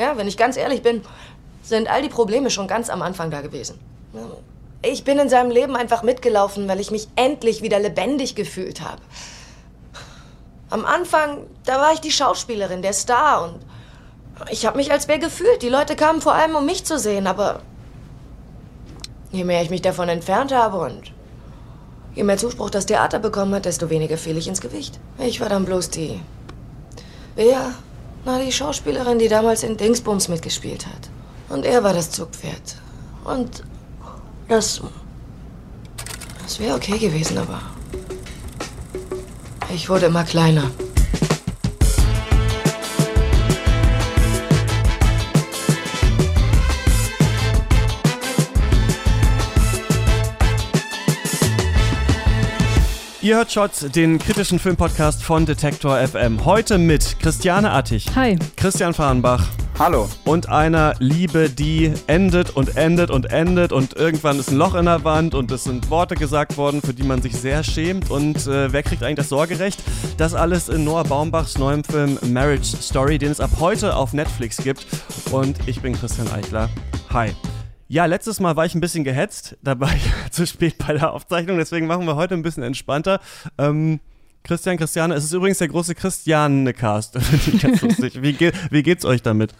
Ja, wenn ich ganz ehrlich bin, sind all die Probleme schon ganz am Anfang da gewesen. Ich bin in seinem Leben einfach mitgelaufen, weil ich mich endlich wieder lebendig gefühlt habe. Am Anfang, da war ich die Schauspielerin, der Star und ich habe mich als wer gefühlt. Die Leute kamen vor allem, um mich zu sehen, aber je mehr ich mich davon entfernt habe und je mehr Zuspruch das Theater bekommen hat, desto weniger fiel ich ins Gewicht. Ich war dann bloß die. Wer? Na, die Schauspielerin, die damals in Dingsbums mitgespielt hat. Und er war das Zugpferd. Und das. Das wäre okay gewesen, aber. Ich wurde immer kleiner. Ihr hört Shots, den kritischen Filmpodcast von Detektor FM. Heute mit Christiane Attich. Hi. Christian Fahrenbach. Hallo. Und einer Liebe, die endet und endet und endet und irgendwann ist ein Loch in der Wand und es sind Worte gesagt worden, für die man sich sehr schämt. Und äh, wer kriegt eigentlich das Sorgerecht? Das alles in Noah Baumbachs neuem Film Marriage Story, den es ab heute auf Netflix gibt. Und ich bin Christian Eichler. Hi. Ja, letztes Mal war ich ein bisschen gehetzt, da war ich zu spät bei der Aufzeichnung, deswegen machen wir heute ein bisschen entspannter. Ähm, Christian, Christiane, es ist übrigens der große Christiane-Cast. wie, geht, wie geht's euch damit?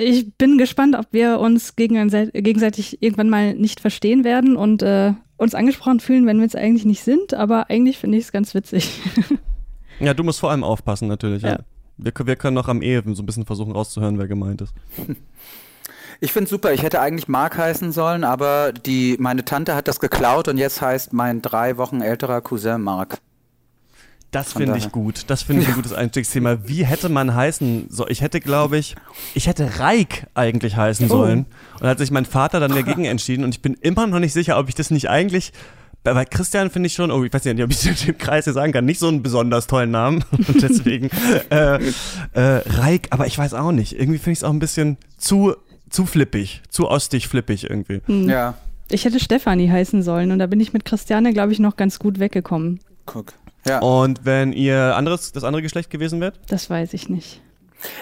Ich bin gespannt, ob wir uns gegenseitig irgendwann mal nicht verstehen werden und äh, uns angesprochen fühlen, wenn wir es eigentlich nicht sind, aber eigentlich finde ich es ganz witzig. ja, du musst vor allem aufpassen, natürlich. Ja. ja. Wir, wir können noch am Ehe so ein bisschen versuchen rauszuhören, wer gemeint ist. Ich finde super. Ich hätte eigentlich Mark heißen sollen, aber die, meine Tante hat das geklaut und jetzt heißt mein drei Wochen älterer Cousin Mark. Das finde ich gut. Das finde ich ein gutes Einstiegsthema. Wie hätte man heißen sollen? Ich hätte, glaube ich, ich hätte Reik eigentlich heißen oh. sollen. Und hat sich mein Vater dann dagegen entschieden. Und ich bin immer noch nicht sicher, ob ich das nicht eigentlich bei Christian finde ich schon, oh, ich weiß nicht, ob ich im Kreis hier sagen kann, nicht so einen besonders tollen Namen. Und deswegen äh, äh, Reik, aber ich weiß auch nicht. Irgendwie finde ich es auch ein bisschen zu zu flippig, zu ostig flippig irgendwie. Hm. Ja. Ich hätte Stefanie heißen sollen und da bin ich mit Christiane, glaube ich, noch ganz gut weggekommen. Guck. Ja. Und wenn ihr anderes, das andere Geschlecht gewesen wärt? Das weiß ich nicht.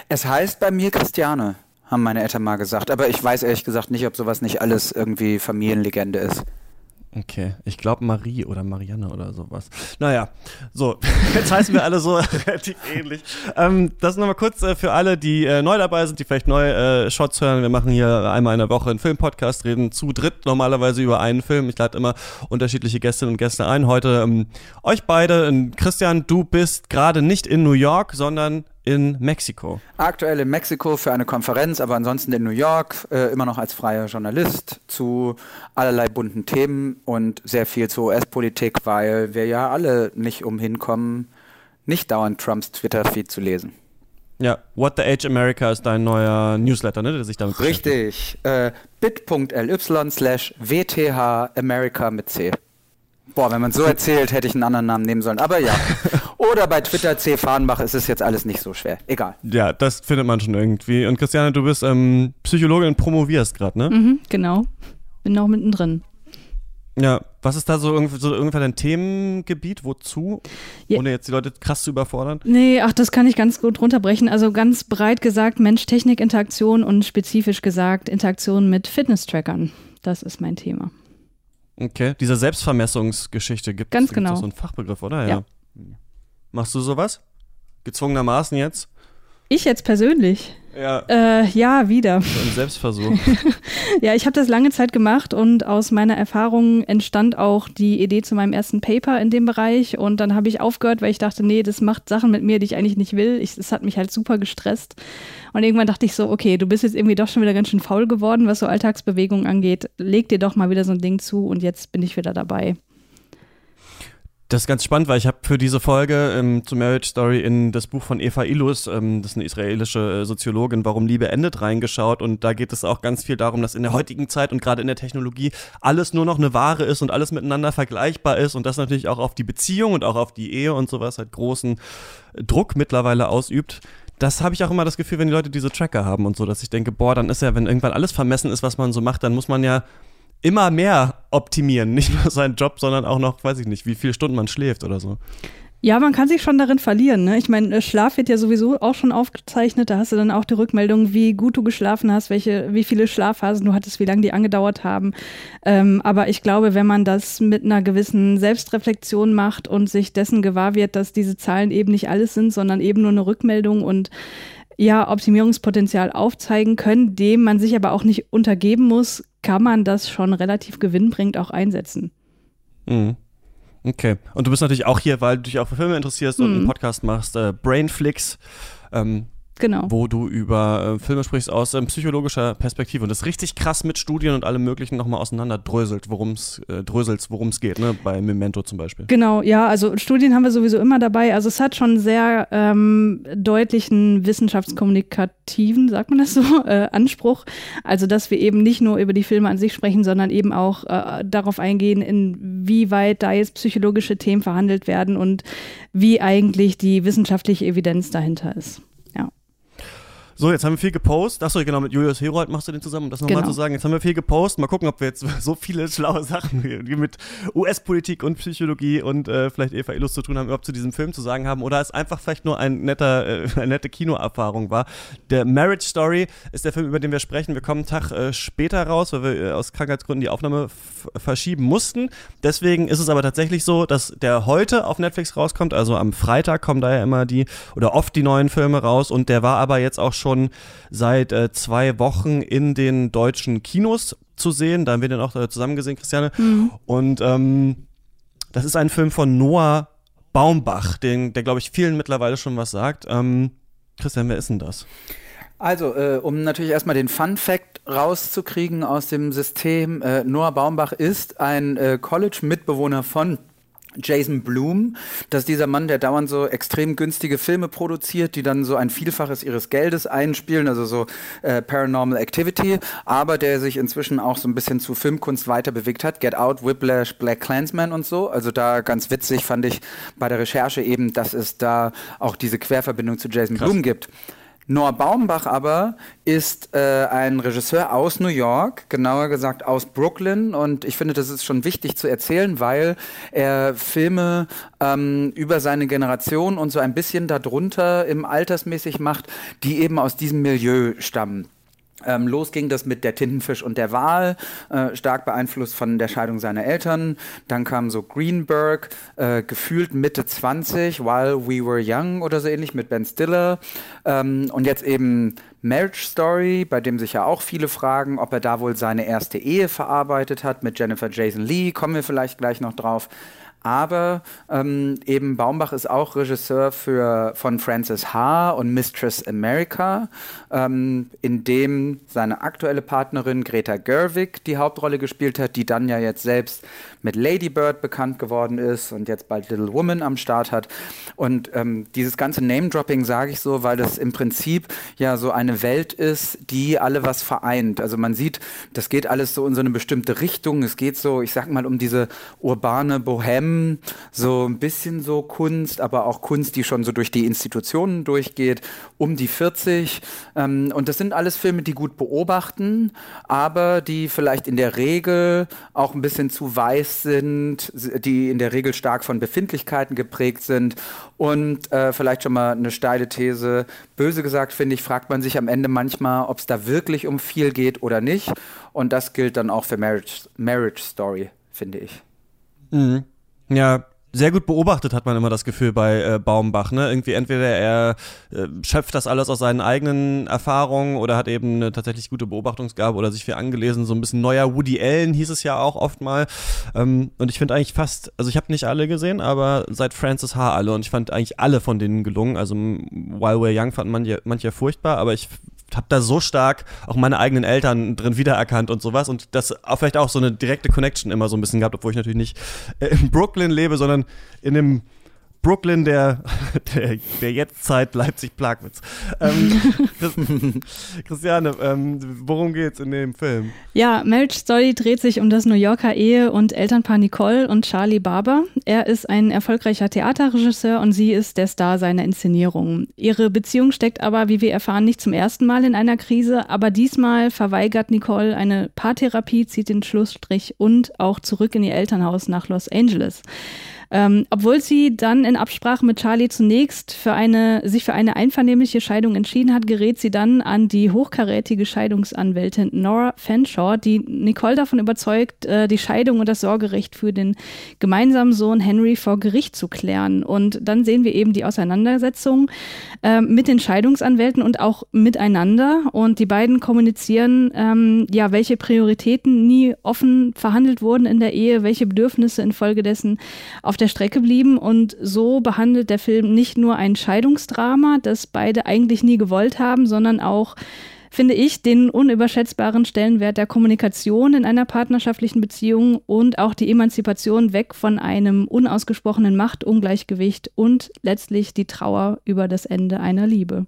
Es heißt bei mir Christiane, haben meine Eltern mal gesagt. Aber ich weiß ehrlich gesagt nicht, ob sowas nicht alles irgendwie Familienlegende ist. Okay, ich glaube Marie oder Marianne oder sowas. Naja, so, jetzt heißen wir alle so relativ ähnlich. Ähm, das nochmal kurz äh, für alle, die äh, neu dabei sind, die vielleicht neue äh, Shots hören. Wir machen hier einmal in der Woche einen Filmpodcast, reden zu dritt normalerweise über einen Film. Ich lade immer unterschiedliche Gästinnen und Gäste ein. Heute ähm, euch beide. Christian, du bist gerade nicht in New York, sondern in Mexiko. Aktuell in Mexiko für eine Konferenz, aber ansonsten in New York, äh, immer noch als freier Journalist zu allerlei bunten Themen und sehr viel zur US-Politik, weil wir ja alle nicht umhin kommen, nicht dauernd Trumps Twitter-Feed zu lesen. Ja, What the Age America ist dein neuer Newsletter, ne, der sich damit Richtig. Äh, bit.ly slash WTH America mit C. Boah, wenn man so erzählt, hätte ich einen anderen Namen nehmen sollen. Aber ja. Oder bei Twitter C. Fahrenbach ist es jetzt alles nicht so schwer. Egal. Ja, das findet man schon irgendwie. Und Christiane, du bist ähm, Psychologin und promovierst gerade, ne? Mhm, genau. Bin noch mittendrin. Ja, was ist da so, irgendwie, so ungefähr dein Themengebiet? Wozu? Ja. Ohne jetzt die Leute krass zu überfordern? Nee, ach, das kann ich ganz gut runterbrechen. Also ganz breit gesagt Mensch-Technik-Interaktion und spezifisch gesagt Interaktion mit Fitness-Trackern. Das ist mein Thema. Okay, diese Selbstvermessungsgeschichte gibt es genau. so einen Fachbegriff, oder? Ja. ja. Machst du sowas? Gezwungenermaßen jetzt? Ich jetzt persönlich? Ja. Äh, ja, wieder. So ein Selbstversuch. ja, ich habe das lange Zeit gemacht und aus meiner Erfahrung entstand auch die Idee zu meinem ersten Paper in dem Bereich und dann habe ich aufgehört, weil ich dachte, nee, das macht Sachen mit mir, die ich eigentlich nicht will. Das hat mich halt super gestresst. Und irgendwann dachte ich so, okay, du bist jetzt irgendwie doch schon wieder ganz schön faul geworden, was so Alltagsbewegungen angeht. Leg dir doch mal wieder so ein Ding zu und jetzt bin ich wieder dabei. Das ist ganz spannend, weil ich habe für diese Folge ähm, zu Marriage Story in das Buch von Eva Illus, ähm, das ist eine israelische äh, Soziologin, Warum Liebe endet, reingeschaut. Und da geht es auch ganz viel darum, dass in der heutigen Zeit und gerade in der Technologie alles nur noch eine Ware ist und alles miteinander vergleichbar ist und das natürlich auch auf die Beziehung und auch auf die Ehe und sowas halt großen Druck mittlerweile ausübt das habe ich auch immer das Gefühl, wenn die Leute diese Tracker haben und so, dass ich denke, boah, dann ist ja, wenn irgendwann alles vermessen ist, was man so macht, dann muss man ja immer mehr optimieren. Nicht nur seinen Job, sondern auch noch, weiß ich nicht, wie viele Stunden man schläft oder so. Ja, man kann sich schon darin verlieren. Ne? Ich meine, äh, Schlaf wird ja sowieso auch schon aufgezeichnet. Da hast du dann auch die Rückmeldung, wie gut du geschlafen hast, welche, wie viele Schlafphasen du hattest, wie lange die angedauert haben. Ähm, aber ich glaube, wenn man das mit einer gewissen Selbstreflexion macht und sich dessen gewahr wird, dass diese Zahlen eben nicht alles sind, sondern eben nur eine Rückmeldung und ja, Optimierungspotenzial aufzeigen können, dem man sich aber auch nicht untergeben muss, kann man das schon relativ gewinnbringend auch einsetzen. Mhm. Okay. Und du bist natürlich auch hier, weil du dich auch für Filme interessierst mhm. und einen Podcast machst, äh, Brainflix. Ähm, Genau. Wo du über äh, Filme sprichst aus ähm, psychologischer Perspektive und das richtig krass mit Studien und allem Möglichen nochmal auseinanderdröselt, worum es äh, dröselst, worum es geht, ne? bei Memento zum Beispiel. Genau, ja, also Studien haben wir sowieso immer dabei. Also es hat schon sehr ähm, deutlichen wissenschaftskommunikativen, sagt man das so, äh, Anspruch. Also dass wir eben nicht nur über die Filme an sich sprechen, sondern eben auch äh, darauf eingehen, inwieweit da jetzt psychologische Themen verhandelt werden und wie eigentlich die wissenschaftliche Evidenz dahinter ist. So, jetzt haben wir viel gepostet. Achso, genau, mit Julius Herold machst du den zusammen, um das nochmal genau. zu sagen. Jetzt haben wir viel gepostet. Mal gucken, ob wir jetzt so viele schlaue Sachen mit US-Politik und Psychologie und äh, vielleicht Eva Illus zu tun haben, überhaupt zu diesem Film zu sagen haben. Oder es einfach vielleicht nur ein netter, äh, eine nette Kinoerfahrung war. Der Marriage Story ist der Film, über den wir sprechen. Wir kommen einen Tag äh, später raus, weil wir äh, aus Krankheitsgründen die Aufnahme verschieben mussten. Deswegen ist es aber tatsächlich so, dass der heute auf Netflix rauskommt. Also am Freitag kommen da ja immer die oder oft die neuen Filme raus. Und der war aber jetzt auch schon schon seit äh, zwei Wochen in den deutschen Kinos zu sehen. Da haben wir den auch äh, zusammen gesehen, Christiane. Mhm. Und ähm, das ist ein Film von Noah Baumbach, den, der, glaube ich, vielen mittlerweile schon was sagt. Ähm, Christian, wer ist denn das? Also, äh, um natürlich erstmal den Fun Fact rauszukriegen aus dem System, äh, Noah Baumbach ist ein äh, College-Mitbewohner von Jason Bloom, das ist dieser Mann, der dauernd so extrem günstige Filme produziert, die dann so ein Vielfaches ihres Geldes einspielen, also so äh, Paranormal Activity, aber der sich inzwischen auch so ein bisschen zu Filmkunst weiter bewegt hat. Get Out, Whiplash, Black Clansman und so. Also da ganz witzig fand ich bei der Recherche eben, dass es da auch diese Querverbindung zu Jason Krass. Bloom gibt. Noah Baumbach aber ist äh, ein Regisseur aus New York, genauer gesagt aus Brooklyn. Und ich finde, das ist schon wichtig zu erzählen, weil er Filme ähm, über seine Generation und so ein bisschen darunter im Altersmäßig macht, die eben aus diesem Milieu stammen. Ähm, los ging das mit der Tintenfisch und der Wal, äh, stark beeinflusst von der Scheidung seiner Eltern. Dann kam so Greenberg, äh, gefühlt Mitte 20, While We Were Young oder so ähnlich mit Ben Stiller. Ähm, und jetzt eben Marriage Story, bei dem sich ja auch viele fragen, ob er da wohl seine erste Ehe verarbeitet hat mit Jennifer Jason Lee. Kommen wir vielleicht gleich noch drauf. Aber ähm, eben Baumbach ist auch Regisseur für, von Francis H. und Mistress America, ähm, in dem seine aktuelle Partnerin Greta Gerwig die Hauptrolle gespielt hat, die dann ja jetzt selbst mit Lady Bird bekannt geworden ist und jetzt bald Little Woman am Start hat. Und ähm, dieses ganze Name-Dropping sage ich so, weil das im Prinzip ja so eine Welt ist, die alle was vereint. Also man sieht, das geht alles so in so eine bestimmte Richtung. Es geht so, ich sag mal, um diese urbane Bohème so ein bisschen so Kunst, aber auch Kunst, die schon so durch die Institutionen durchgeht, um die 40. Ähm, und das sind alles Filme, die gut beobachten, aber die vielleicht in der Regel auch ein bisschen zu weiß sind, die in der Regel stark von Befindlichkeiten geprägt sind. Und äh, vielleicht schon mal eine steile These. Böse gesagt, finde ich, fragt man sich am Ende manchmal, ob es da wirklich um viel geht oder nicht. Und das gilt dann auch für Marriage, Marriage Story, finde ich. Mhm. Ja, sehr gut beobachtet hat man immer das Gefühl bei äh, Baumbach. Ne? Irgendwie entweder er äh, schöpft das alles aus seinen eigenen Erfahrungen oder hat eben eine tatsächlich gute Beobachtungsgabe oder sich viel angelesen. So ein bisschen neuer Woody Allen hieß es ja auch oft mal. Ähm, und ich finde eigentlich fast, also ich habe nicht alle gesehen, aber seit Francis H. alle und ich fand eigentlich alle von denen gelungen. Also While We're Young fanden manche, manche furchtbar, aber ich habe da so stark auch meine eigenen Eltern drin wiedererkannt und sowas und das auch vielleicht auch so eine direkte Connection immer so ein bisschen gehabt, obwohl ich natürlich nicht äh, in Brooklyn lebe, sondern in dem Brooklyn der, der, der Jetztzeit Leipzig-Plagwitz. Ähm, Christiane, ähm, worum geht's in dem Film? Ja, Marriage Story dreht sich um das New Yorker Ehe- und Elternpaar Nicole und Charlie Barber. Er ist ein erfolgreicher Theaterregisseur und sie ist der Star seiner Inszenierung. Ihre Beziehung steckt aber, wie wir erfahren, nicht zum ersten Mal in einer Krise, aber diesmal verweigert Nicole eine Paartherapie, zieht den Schlussstrich und auch zurück in ihr Elternhaus nach Los Angeles. Ähm, obwohl sie dann in Absprache mit Charlie zunächst für eine, sich für eine einvernehmliche Scheidung entschieden hat, gerät sie dann an die hochkarätige Scheidungsanwältin Nora Fanshawe, die Nicole davon überzeugt, äh, die Scheidung und das Sorgerecht für den gemeinsamen Sohn Henry vor Gericht zu klären. Und dann sehen wir eben die Auseinandersetzung äh, mit den Scheidungsanwälten und auch miteinander. Und die beiden kommunizieren, ähm, ja, welche Prioritäten nie offen verhandelt wurden in der Ehe, welche Bedürfnisse infolgedessen auf der Strecke blieben. Und so behandelt der Film nicht nur ein Scheidungsdrama, das beide eigentlich nie gewollt haben, sondern auch finde ich, den unüberschätzbaren Stellenwert der Kommunikation in einer partnerschaftlichen Beziehung und auch die Emanzipation weg von einem unausgesprochenen Machtungleichgewicht und letztlich die Trauer über das Ende einer Liebe.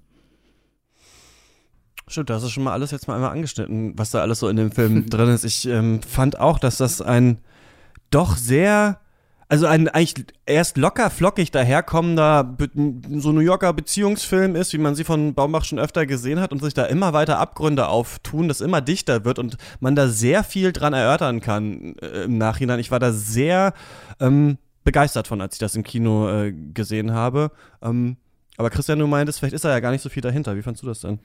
Stimmt, das ist schon mal alles jetzt mal einmal angeschnitten, was da alles so in dem Film drin ist. Ich ähm, fand auch, dass das ein doch sehr also ein eigentlich erst locker flockig daherkommender so New Yorker Beziehungsfilm ist, wie man sie von Baumbach schon öfter gesehen hat und sich da immer weiter Abgründe auftun, das immer dichter wird und man da sehr viel dran erörtern kann äh, im Nachhinein. Ich war da sehr ähm, begeistert von, als ich das im Kino äh, gesehen habe. Ähm, aber Christian, du meintest, vielleicht ist da ja gar nicht so viel dahinter. Wie fandst du das denn?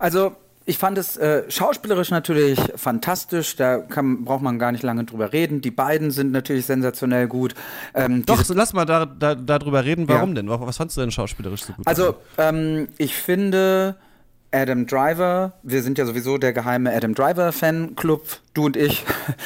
Also ich fand es äh, schauspielerisch natürlich fantastisch. Da kann, braucht man gar nicht lange drüber reden. Die beiden sind natürlich sensationell gut. Ähm, Doch, so, lass mal da, da, darüber reden. Warum ja. denn? Was fandst du denn schauspielerisch so gut? Also, ähm, ich finde Adam Driver, wir sind ja sowieso der geheime Adam Driver Fanclub du und ich.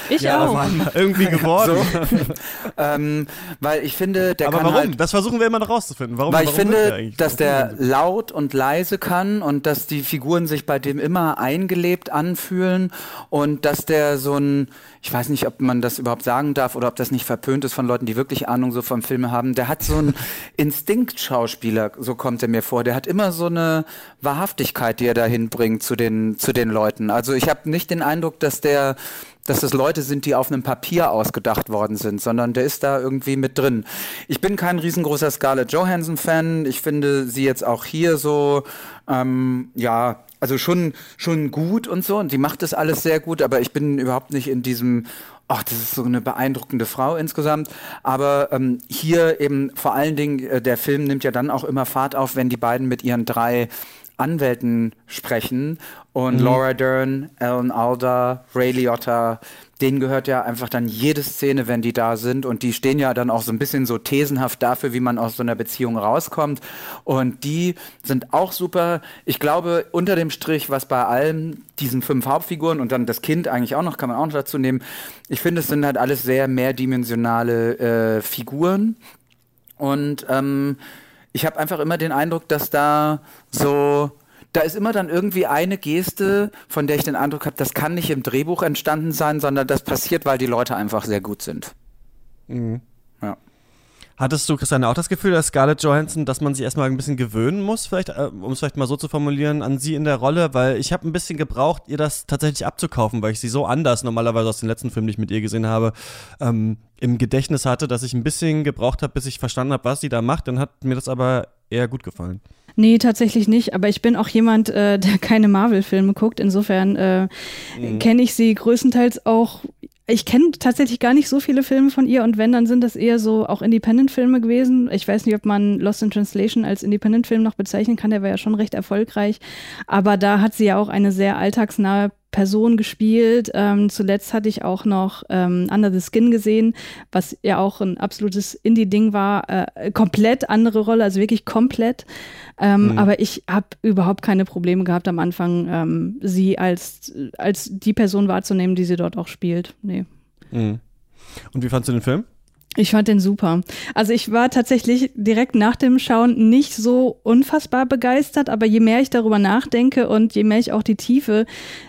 Ich ja, auch. Mann, irgendwie geworden. So. ähm, weil ich finde, der Aber kann warum? Halt, das versuchen wir immer noch rauszufinden. Warum, weil ich warum finde, dass der laut und leise kann und dass die Figuren sich bei dem immer eingelebt anfühlen und dass der so ein, ich weiß nicht, ob man das überhaupt sagen darf oder ob das nicht verpönt ist von Leuten, die wirklich Ahnung so vom Filme haben. Der hat so einen Instinktschauspieler, so kommt er mir vor. Der hat immer so eine Wahrhaftigkeit, die er da hinbringt zu den, zu den Leuten. Also ich habe nicht den Eindruck, dass der dass das Leute sind, die auf einem Papier ausgedacht worden sind, sondern der ist da irgendwie mit drin. Ich bin kein riesengroßer Scarlett Johansson-Fan. Ich finde sie jetzt auch hier so, ähm, ja, also schon, schon gut und so. Und die macht das alles sehr gut, aber ich bin überhaupt nicht in diesem, ach, das ist so eine beeindruckende Frau insgesamt. Aber ähm, hier eben vor allen Dingen, äh, der Film nimmt ja dann auch immer Fahrt auf, wenn die beiden mit ihren drei Anwälten sprechen. Und mhm. Laura Dern, Alan Alda, Ray Liotta, denen gehört ja einfach dann jede Szene, wenn die da sind. Und die stehen ja dann auch so ein bisschen so thesenhaft dafür, wie man aus so einer Beziehung rauskommt. Und die sind auch super. Ich glaube, unter dem Strich, was bei allen diesen fünf Hauptfiguren und dann das Kind eigentlich auch noch, kann man auch noch dazu nehmen, ich finde, es sind halt alles sehr mehrdimensionale äh, Figuren. Und ähm, ich habe einfach immer den Eindruck, dass da so da ist immer dann irgendwie eine Geste, von der ich den Eindruck habe, das kann nicht im Drehbuch entstanden sein, sondern das passiert, weil die Leute einfach sehr gut sind. Mhm. Hattest du, Christiane, auch das Gefühl, dass Scarlett Johansson, dass man sich erstmal ein bisschen gewöhnen muss, vielleicht, äh, um es vielleicht mal so zu formulieren, an sie in der Rolle? Weil ich habe ein bisschen gebraucht, ihr das tatsächlich abzukaufen, weil ich sie so anders normalerweise aus den letzten Filmen, die ich mit ihr gesehen habe, ähm, im Gedächtnis hatte, dass ich ein bisschen gebraucht habe, bis ich verstanden habe, was sie da macht. Dann hat mir das aber eher gut gefallen. Nee, tatsächlich nicht. Aber ich bin auch jemand, äh, der keine Marvel-Filme guckt. Insofern äh, mhm. kenne ich sie größtenteils auch ich kenne tatsächlich gar nicht so viele Filme von ihr und wenn, dann sind das eher so auch Independent-Filme gewesen. Ich weiß nicht, ob man Lost in Translation als Independent-Film noch bezeichnen kann, der war ja schon recht erfolgreich. Aber da hat sie ja auch eine sehr alltagsnahe Person gespielt. Ähm, zuletzt hatte ich auch noch ähm, Under the Skin gesehen, was ja auch ein absolutes Indie-Ding war. Äh, komplett andere Rolle, also wirklich komplett. Ähm, mhm. Aber ich habe überhaupt keine Probleme gehabt am Anfang, ähm, sie als, als die Person wahrzunehmen, die sie dort auch spielt. Nee. Mhm. Und wie fandst du den Film? Ich fand den super. Also ich war tatsächlich direkt nach dem Schauen nicht so unfassbar begeistert, aber je mehr ich darüber nachdenke und je mehr ich auch die Tiefe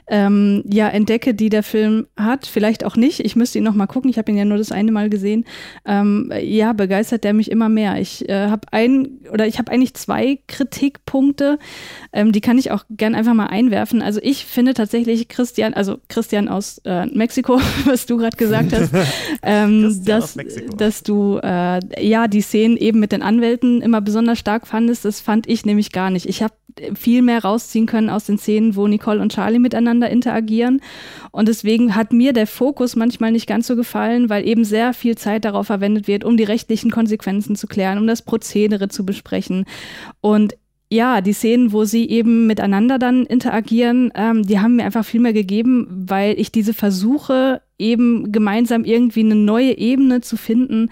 ähm, ja entdecke, die der Film hat, vielleicht auch nicht, ich müsste ihn noch mal gucken, ich habe ihn ja nur das eine Mal gesehen, ähm, ja, begeistert der mich immer mehr. Ich äh, habe ein oder ich habe eigentlich zwei Kritikpunkte, ähm, die kann ich auch gern einfach mal einwerfen. Also ich finde tatsächlich Christian, also Christian aus äh, Mexiko, was du gerade gesagt hast, ähm, dass dass du äh, ja die Szenen eben mit den Anwälten immer besonders stark fandest. Das fand ich nämlich gar nicht. Ich habe viel mehr rausziehen können aus den Szenen, wo Nicole und Charlie miteinander interagieren. Und deswegen hat mir der Fokus manchmal nicht ganz so gefallen, weil eben sehr viel Zeit darauf verwendet wird, um die rechtlichen Konsequenzen zu klären, um das Prozedere zu besprechen. Und ja, die Szenen, wo sie eben miteinander dann interagieren, ähm, die haben mir einfach viel mehr gegeben, weil ich diese Versuche, eben gemeinsam irgendwie eine neue Ebene zu finden,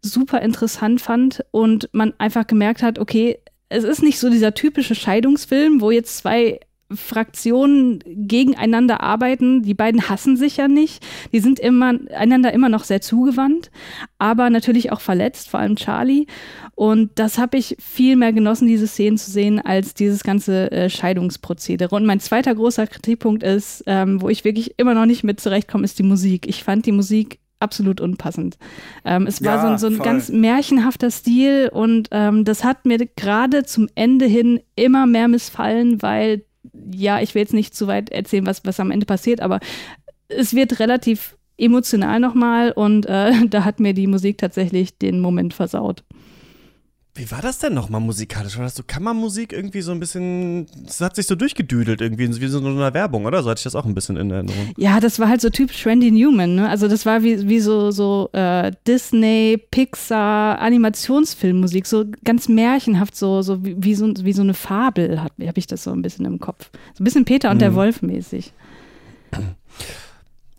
super interessant fand und man einfach gemerkt hat, okay, es ist nicht so dieser typische Scheidungsfilm, wo jetzt zwei Fraktionen gegeneinander arbeiten. Die beiden hassen sich ja nicht. Die sind immer, einander immer noch sehr zugewandt, aber natürlich auch verletzt, vor allem Charlie. Und das habe ich viel mehr genossen, diese Szenen zu sehen, als dieses ganze äh, Scheidungsprozedere. Und mein zweiter großer Kritikpunkt ist, ähm, wo ich wirklich immer noch nicht mit zurechtkomme, ist die Musik. Ich fand die Musik absolut unpassend. Ähm, es war ja, so, so, ein ganz märchenhafter Stil und ähm, das hat mir gerade zum Ende hin immer mehr missfallen, weil ja, ich will jetzt nicht zu weit erzählen, was, was am Ende passiert, aber es wird relativ emotional nochmal und äh, da hat mir die Musik tatsächlich den Moment versaut. Wie war das denn nochmal musikalisch? War das so Kammermusik irgendwie so ein bisschen, das hat sich so durchgedüdelt irgendwie, wie so eine Werbung, oder? So hatte ich das auch ein bisschen in Erinnerung. Ja, das war halt so typisch Randy Newman, ne? Also das war wie, wie so, so äh, Disney, Pixar, Animationsfilmmusik, so ganz märchenhaft, so, so wie, wie so, wie so eine Fabel, habe hab ich das so ein bisschen im Kopf. So ein bisschen Peter und mhm. der Wolf mäßig.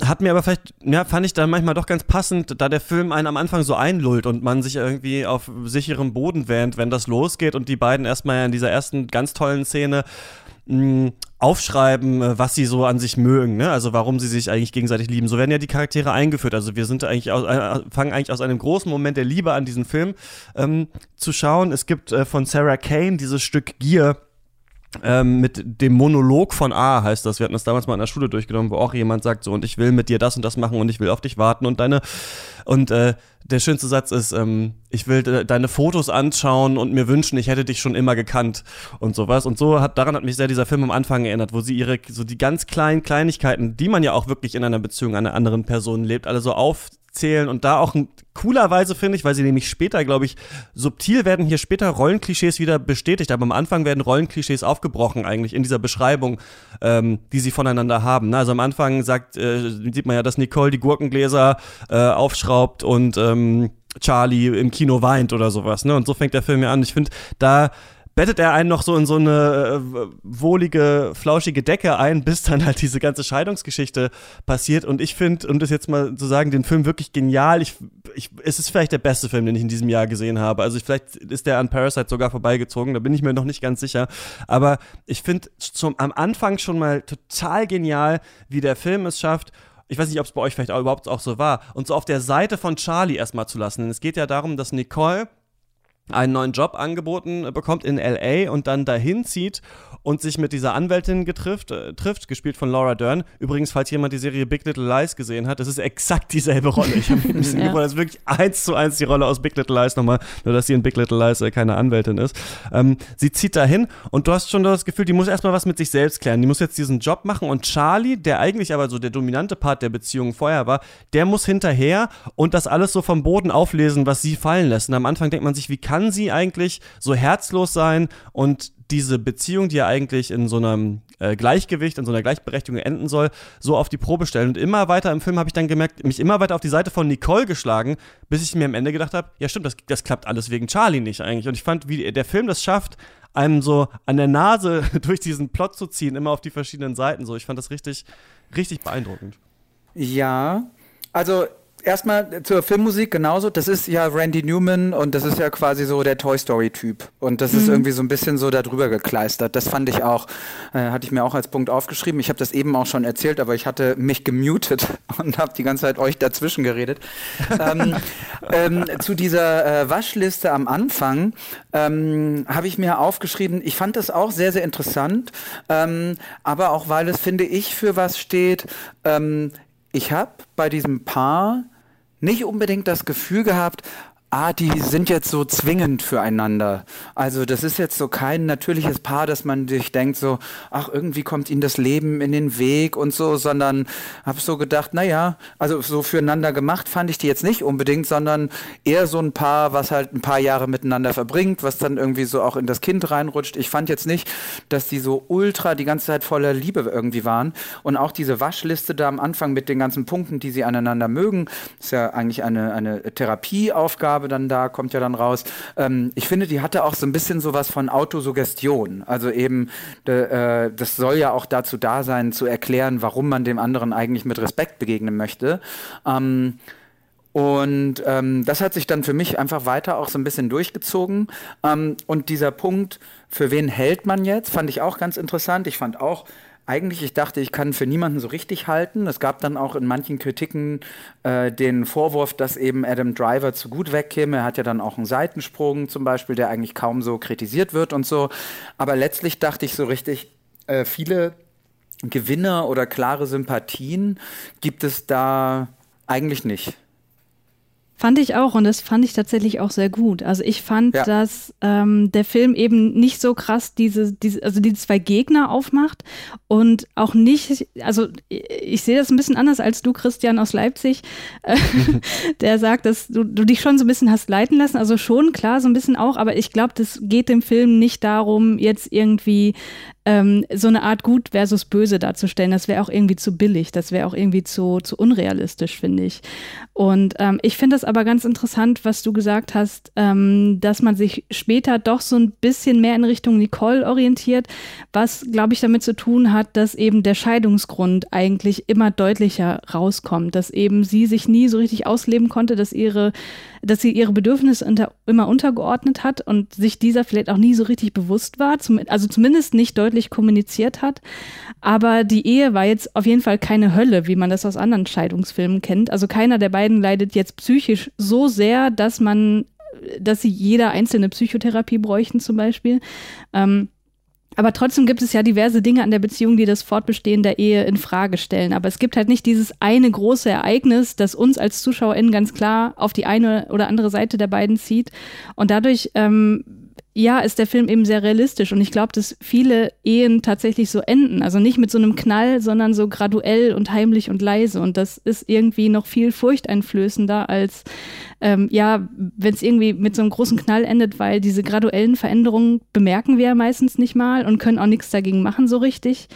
Hat mir aber vielleicht, ja, fand ich dann manchmal doch ganz passend, da der Film einen am Anfang so einlullt und man sich irgendwie auf sicherem Boden wähnt, wenn das losgeht und die beiden erstmal in dieser ersten ganz tollen Szene mh, aufschreiben, äh, was sie so an sich mögen, ne? Also warum sie sich eigentlich gegenseitig lieben. So werden ja die Charaktere eingeführt. Also wir sind eigentlich aus, äh, fangen eigentlich aus einem großen Moment der Liebe an, diesen Film ähm, zu schauen. Es gibt äh, von Sarah Kane dieses Stück Gier ähm, mit dem Monolog von A heißt das. Wir hatten das damals mal in der Schule durchgenommen, wo auch jemand sagt so und ich will mit dir das und das machen und ich will auf dich warten und deine und äh, der schönste Satz ist, ähm, ich will de deine Fotos anschauen und mir wünschen, ich hätte dich schon immer gekannt und sowas. Und so hat, daran hat mich sehr dieser Film am Anfang erinnert, wo sie ihre, so die ganz kleinen Kleinigkeiten, die man ja auch wirklich in einer Beziehung einer anderen Person lebt, alle so auf, zählen und da auch coolerweise finde ich, weil sie nämlich später, glaube ich, subtil werden hier später Rollenklischees wieder bestätigt, aber am Anfang werden Rollenklischees aufgebrochen eigentlich in dieser Beschreibung, ähm, die sie voneinander haben. Also am Anfang sagt, äh, sieht man ja, dass Nicole die Gurkengläser äh, aufschraubt und ähm, Charlie im Kino weint oder sowas. Ne? Und so fängt der Film ja an. Ich finde, da bettet er einen noch so in so eine äh, wohlige, flauschige Decke ein, bis dann halt diese ganze Scheidungsgeschichte passiert. Und ich finde, um das jetzt mal zu sagen, den Film wirklich genial. Ich, ich, es ist vielleicht der beste Film, den ich in diesem Jahr gesehen habe. Also ich, vielleicht ist der an Parasite sogar vorbeigezogen, da bin ich mir noch nicht ganz sicher. Aber ich finde am Anfang schon mal total genial, wie der Film es schafft, ich weiß nicht, ob es bei euch vielleicht auch überhaupt auch so war, und so auf der Seite von Charlie erstmal zu lassen. Denn es geht ja darum, dass Nicole einen neuen Job angeboten bekommt in LA und dann dahin zieht und sich mit dieser Anwältin getrifft, äh, trifft, gespielt von Laura Dern. Übrigens, falls jemand die Serie Big Little Lies gesehen hat, das ist exakt dieselbe Rolle. Ich habe ein bisschen ja. gewundert, das ist wirklich eins zu eins die Rolle aus Big Little Lies nochmal, nur dass sie in Big Little Lies äh, keine Anwältin ist. Ähm, sie zieht dahin und du hast schon das Gefühl, die muss erstmal was mit sich selbst klären. Die muss jetzt diesen Job machen und Charlie, der eigentlich aber so der dominante Part der Beziehung vorher war, der muss hinterher und das alles so vom Boden auflesen, was sie fallen lässt. Und am Anfang denkt man sich, wie kann sie eigentlich so herzlos sein und diese Beziehung, die ja eigentlich in so einem äh, Gleichgewicht, in so einer Gleichberechtigung enden soll, so auf die Probe stellen. Und immer weiter im Film habe ich dann gemerkt, mich immer weiter auf die Seite von Nicole geschlagen, bis ich mir am Ende gedacht habe, ja stimmt, das, das klappt alles wegen Charlie nicht eigentlich. Und ich fand, wie der Film das schafft, einem so an der Nase durch diesen Plot zu ziehen, immer auf die verschiedenen Seiten. So, ich fand das richtig, richtig beeindruckend. Ja, also erstmal zur Filmmusik genauso. Das ist ja Randy Newman und das ist ja quasi so der Toy Story-Typ. Und das mhm. ist irgendwie so ein bisschen so darüber gekleistert. Das fand ich auch, äh, hatte ich mir auch als Punkt aufgeschrieben. Ich habe das eben auch schon erzählt, aber ich hatte mich gemutet und habe die ganze Zeit euch dazwischen geredet. ähm, ähm, zu dieser äh, Waschliste am Anfang ähm, habe ich mir aufgeschrieben, ich fand das auch sehr, sehr interessant, ähm, aber auch weil es, finde ich, für was steht. Ähm, ich habe bei diesem Paar nicht unbedingt das Gefühl gehabt, ah, die sind jetzt so zwingend füreinander. Also das ist jetzt so kein natürliches Paar, dass man sich denkt so, ach, irgendwie kommt ihnen das Leben in den Weg und so, sondern habe so gedacht, naja, also so füreinander gemacht fand ich die jetzt nicht unbedingt, sondern eher so ein Paar, was halt ein paar Jahre miteinander verbringt, was dann irgendwie so auch in das Kind reinrutscht. Ich fand jetzt nicht, dass die so ultra die ganze Zeit voller Liebe irgendwie waren. Und auch diese Waschliste da am Anfang mit den ganzen Punkten, die sie aneinander mögen, ist ja eigentlich eine, eine Therapieaufgabe dann da, kommt ja dann raus. Ähm, ich finde, die hatte auch so ein bisschen sowas von Autosuggestion. Also eben, de, äh, das soll ja auch dazu da sein, zu erklären, warum man dem anderen eigentlich mit Respekt begegnen möchte. Ähm, und ähm, das hat sich dann für mich einfach weiter auch so ein bisschen durchgezogen. Ähm, und dieser Punkt, für wen hält man jetzt, fand ich auch ganz interessant. Ich fand auch, eigentlich, ich dachte, ich kann für niemanden so richtig halten. Es gab dann auch in manchen Kritiken äh, den Vorwurf, dass eben Adam Driver zu gut wegkäme. Er hat ja dann auch einen Seitensprung zum Beispiel, der eigentlich kaum so kritisiert wird und so. Aber letztlich dachte ich so richtig, äh, viele Gewinner oder klare Sympathien gibt es da eigentlich nicht. Fand ich auch und das fand ich tatsächlich auch sehr gut. Also ich fand, ja. dass ähm, der Film eben nicht so krass diese, diese, also die zwei Gegner aufmacht und auch nicht, also ich sehe das ein bisschen anders als du, Christian aus Leipzig, äh, der sagt, dass du, du dich schon so ein bisschen hast leiten lassen. Also schon, klar, so ein bisschen auch, aber ich glaube, das geht dem Film nicht darum, jetzt irgendwie ähm, so eine Art Gut versus Böse darzustellen. Das wäre auch irgendwie zu billig, das wäre auch irgendwie zu, zu unrealistisch, finde ich. Und ähm, ich finde es aber ganz interessant, was du gesagt hast, ähm, dass man sich später doch so ein bisschen mehr in Richtung Nicole orientiert, was, glaube ich, damit zu tun hat, dass eben der Scheidungsgrund eigentlich immer deutlicher rauskommt, dass eben sie sich nie so richtig ausleben konnte, dass ihre dass sie ihre Bedürfnisse unter, immer untergeordnet hat und sich dieser vielleicht auch nie so richtig bewusst war, zum, also zumindest nicht deutlich kommuniziert hat. Aber die Ehe war jetzt auf jeden Fall keine Hölle, wie man das aus anderen Scheidungsfilmen kennt. Also keiner der beiden leidet jetzt psychisch so sehr, dass man, dass sie jeder einzelne Psychotherapie bräuchten zum Beispiel. Ähm, aber trotzdem gibt es ja diverse Dinge an der Beziehung, die das Fortbestehen der Ehe in Frage stellen. Aber es gibt halt nicht dieses eine große Ereignis, das uns als ZuschauerInnen ganz klar auf die eine oder andere Seite der beiden zieht. Und dadurch ähm, ja, ist der Film eben sehr realistisch und ich glaube, dass viele Ehen tatsächlich so enden. Also nicht mit so einem Knall, sondern so graduell und heimlich und leise. Und das ist irgendwie noch viel furchteinflößender als, ähm, ja, wenn es irgendwie mit so einem großen Knall endet, weil diese graduellen Veränderungen bemerken wir ja meistens nicht mal und können auch nichts dagegen machen so richtig.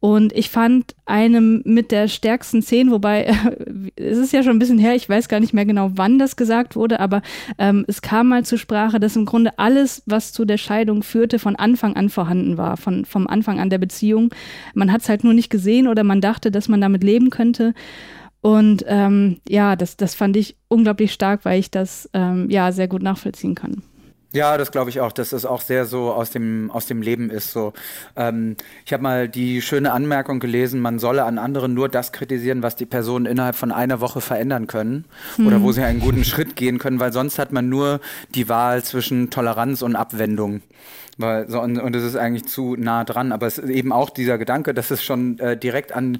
Und ich fand einem mit der stärksten Szene, wobei es ist ja schon ein bisschen her, ich weiß gar nicht mehr genau, wann das gesagt wurde, aber ähm, es kam mal zur Sprache, dass im Grunde alles, was zu der Scheidung führte, von Anfang an vorhanden war, von, vom Anfang an der Beziehung. Man hat es halt nur nicht gesehen oder man dachte, dass man damit leben könnte. Und ähm, ja, das, das fand ich unglaublich stark, weil ich das ähm, ja sehr gut nachvollziehen kann. Ja, das glaube ich auch, dass es auch sehr so aus dem, aus dem Leben ist. So, ähm, ich habe mal die schöne Anmerkung gelesen, man solle an anderen nur das kritisieren, was die Personen innerhalb von einer Woche verändern können mhm. oder wo sie einen guten Schritt gehen können, weil sonst hat man nur die Wahl zwischen Toleranz und Abwendung. Weil, so, und, und es ist eigentlich zu nah dran, aber es ist eben auch dieser Gedanke, dass es schon äh, direkt an,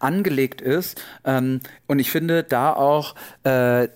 angelegt ist. Ähm, und ich finde da auch, äh,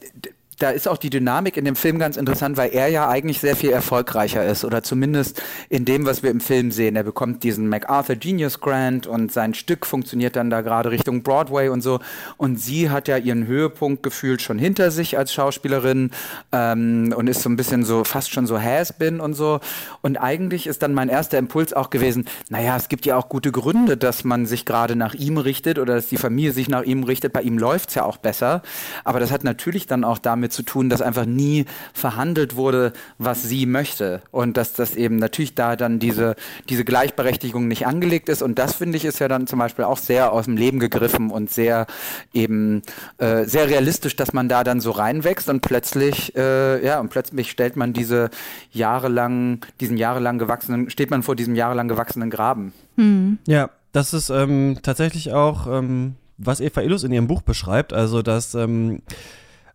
da ist auch die Dynamik in dem Film ganz interessant, weil er ja eigentlich sehr viel erfolgreicher ist oder zumindest in dem, was wir im Film sehen. Er bekommt diesen MacArthur Genius Grant und sein Stück funktioniert dann da gerade Richtung Broadway und so. Und sie hat ja ihren Höhepunkt gefühlt schon hinter sich als Schauspielerin ähm, und ist so ein bisschen so fast schon so has-been und so. Und eigentlich ist dann mein erster Impuls auch gewesen, naja, es gibt ja auch gute Gründe, dass man sich gerade nach ihm richtet oder dass die Familie sich nach ihm richtet. Bei ihm läuft's ja auch besser. Aber das hat natürlich dann auch damit zu tun, dass einfach nie verhandelt wurde, was sie möchte. Und dass das eben natürlich da dann diese, diese Gleichberechtigung nicht angelegt ist. Und das finde ich ist ja dann zum Beispiel auch sehr aus dem Leben gegriffen und sehr eben äh, sehr realistisch, dass man da dann so reinwächst und plötzlich, äh, ja, und plötzlich stellt man diese jahrelang, diesen jahrelang gewachsenen, steht man vor diesem jahrelang gewachsenen Graben. Mhm. Ja, das ist ähm, tatsächlich auch, ähm, was Eva Illus in ihrem Buch beschreibt. Also, dass ähm,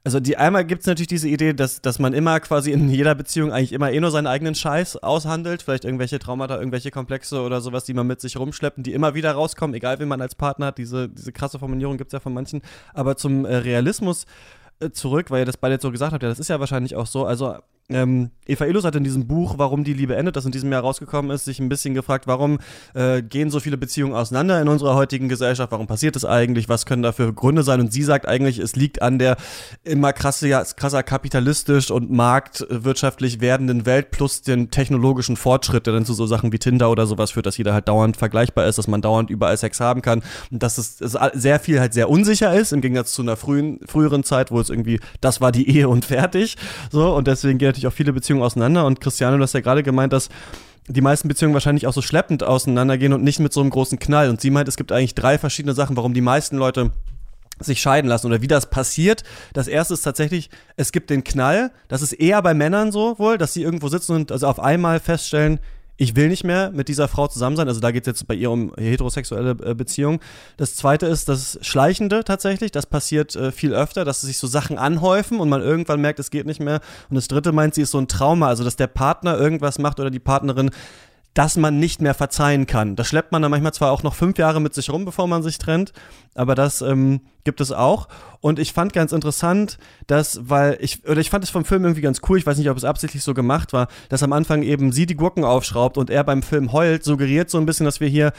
also die einmal gibt es natürlich diese Idee, dass, dass man immer quasi in jeder Beziehung eigentlich immer eh nur seinen eigenen Scheiß aushandelt, vielleicht irgendwelche Traumata, irgendwelche Komplexe oder sowas, die man mit sich rumschleppt und die immer wieder rauskommen, egal wen man als Partner hat. Diese, diese krasse Formulierung gibt es ja von manchen. Aber zum äh, Realismus äh, zurück, weil ihr das beide jetzt so gesagt habt. Ja, das ist ja wahrscheinlich auch so. Also ähm, Eva Illus hat in diesem Buch, Warum die Liebe endet, das in diesem Jahr rausgekommen ist, sich ein bisschen gefragt, warum äh, gehen so viele Beziehungen auseinander in unserer heutigen Gesellschaft? Warum passiert das eigentlich? Was können da für Gründe sein? Und sie sagt eigentlich, es liegt an der immer krasse, ja, krasser kapitalistisch und marktwirtschaftlich werdenden Welt plus den technologischen Fortschritt, der dann zu so Sachen wie Tinder oder sowas führt, dass jeder halt dauernd vergleichbar ist, dass man dauernd überall Sex haben kann und dass es, es sehr viel halt sehr unsicher ist, im Gegensatz zu einer frühen, früheren Zeit, wo es irgendwie, das war die Ehe und fertig. So, und deswegen geht natürlich auch viele Beziehungen auseinander. Und Christiane, du hast ja gerade gemeint, dass die meisten Beziehungen wahrscheinlich auch so schleppend auseinandergehen und nicht mit so einem großen Knall. Und sie meint, es gibt eigentlich drei verschiedene Sachen, warum die meisten Leute sich scheiden lassen oder wie das passiert. Das erste ist tatsächlich, es gibt den Knall. Das ist eher bei Männern so wohl, dass sie irgendwo sitzen und also auf einmal feststellen, ich will nicht mehr mit dieser Frau zusammen sein. Also da geht es jetzt bei ihr um heterosexuelle äh, Beziehung. Das zweite ist das Schleichende tatsächlich. Das passiert äh, viel öfter, dass sich so Sachen anhäufen und man irgendwann merkt, es geht nicht mehr. Und das dritte meint sie ist so ein Trauma, also dass der Partner irgendwas macht oder die Partnerin, dass man nicht mehr verzeihen kann. Das schleppt man dann manchmal zwar auch noch fünf Jahre mit sich rum, bevor man sich trennt, aber das ähm, gibt es auch. Und ich fand ganz interessant, dass, weil ich, oder ich fand es vom Film irgendwie ganz cool, ich weiß nicht, ob es absichtlich so gemacht war, dass am Anfang eben sie die Gurken aufschraubt und er beim Film heult, suggeriert so ein bisschen, dass wir hier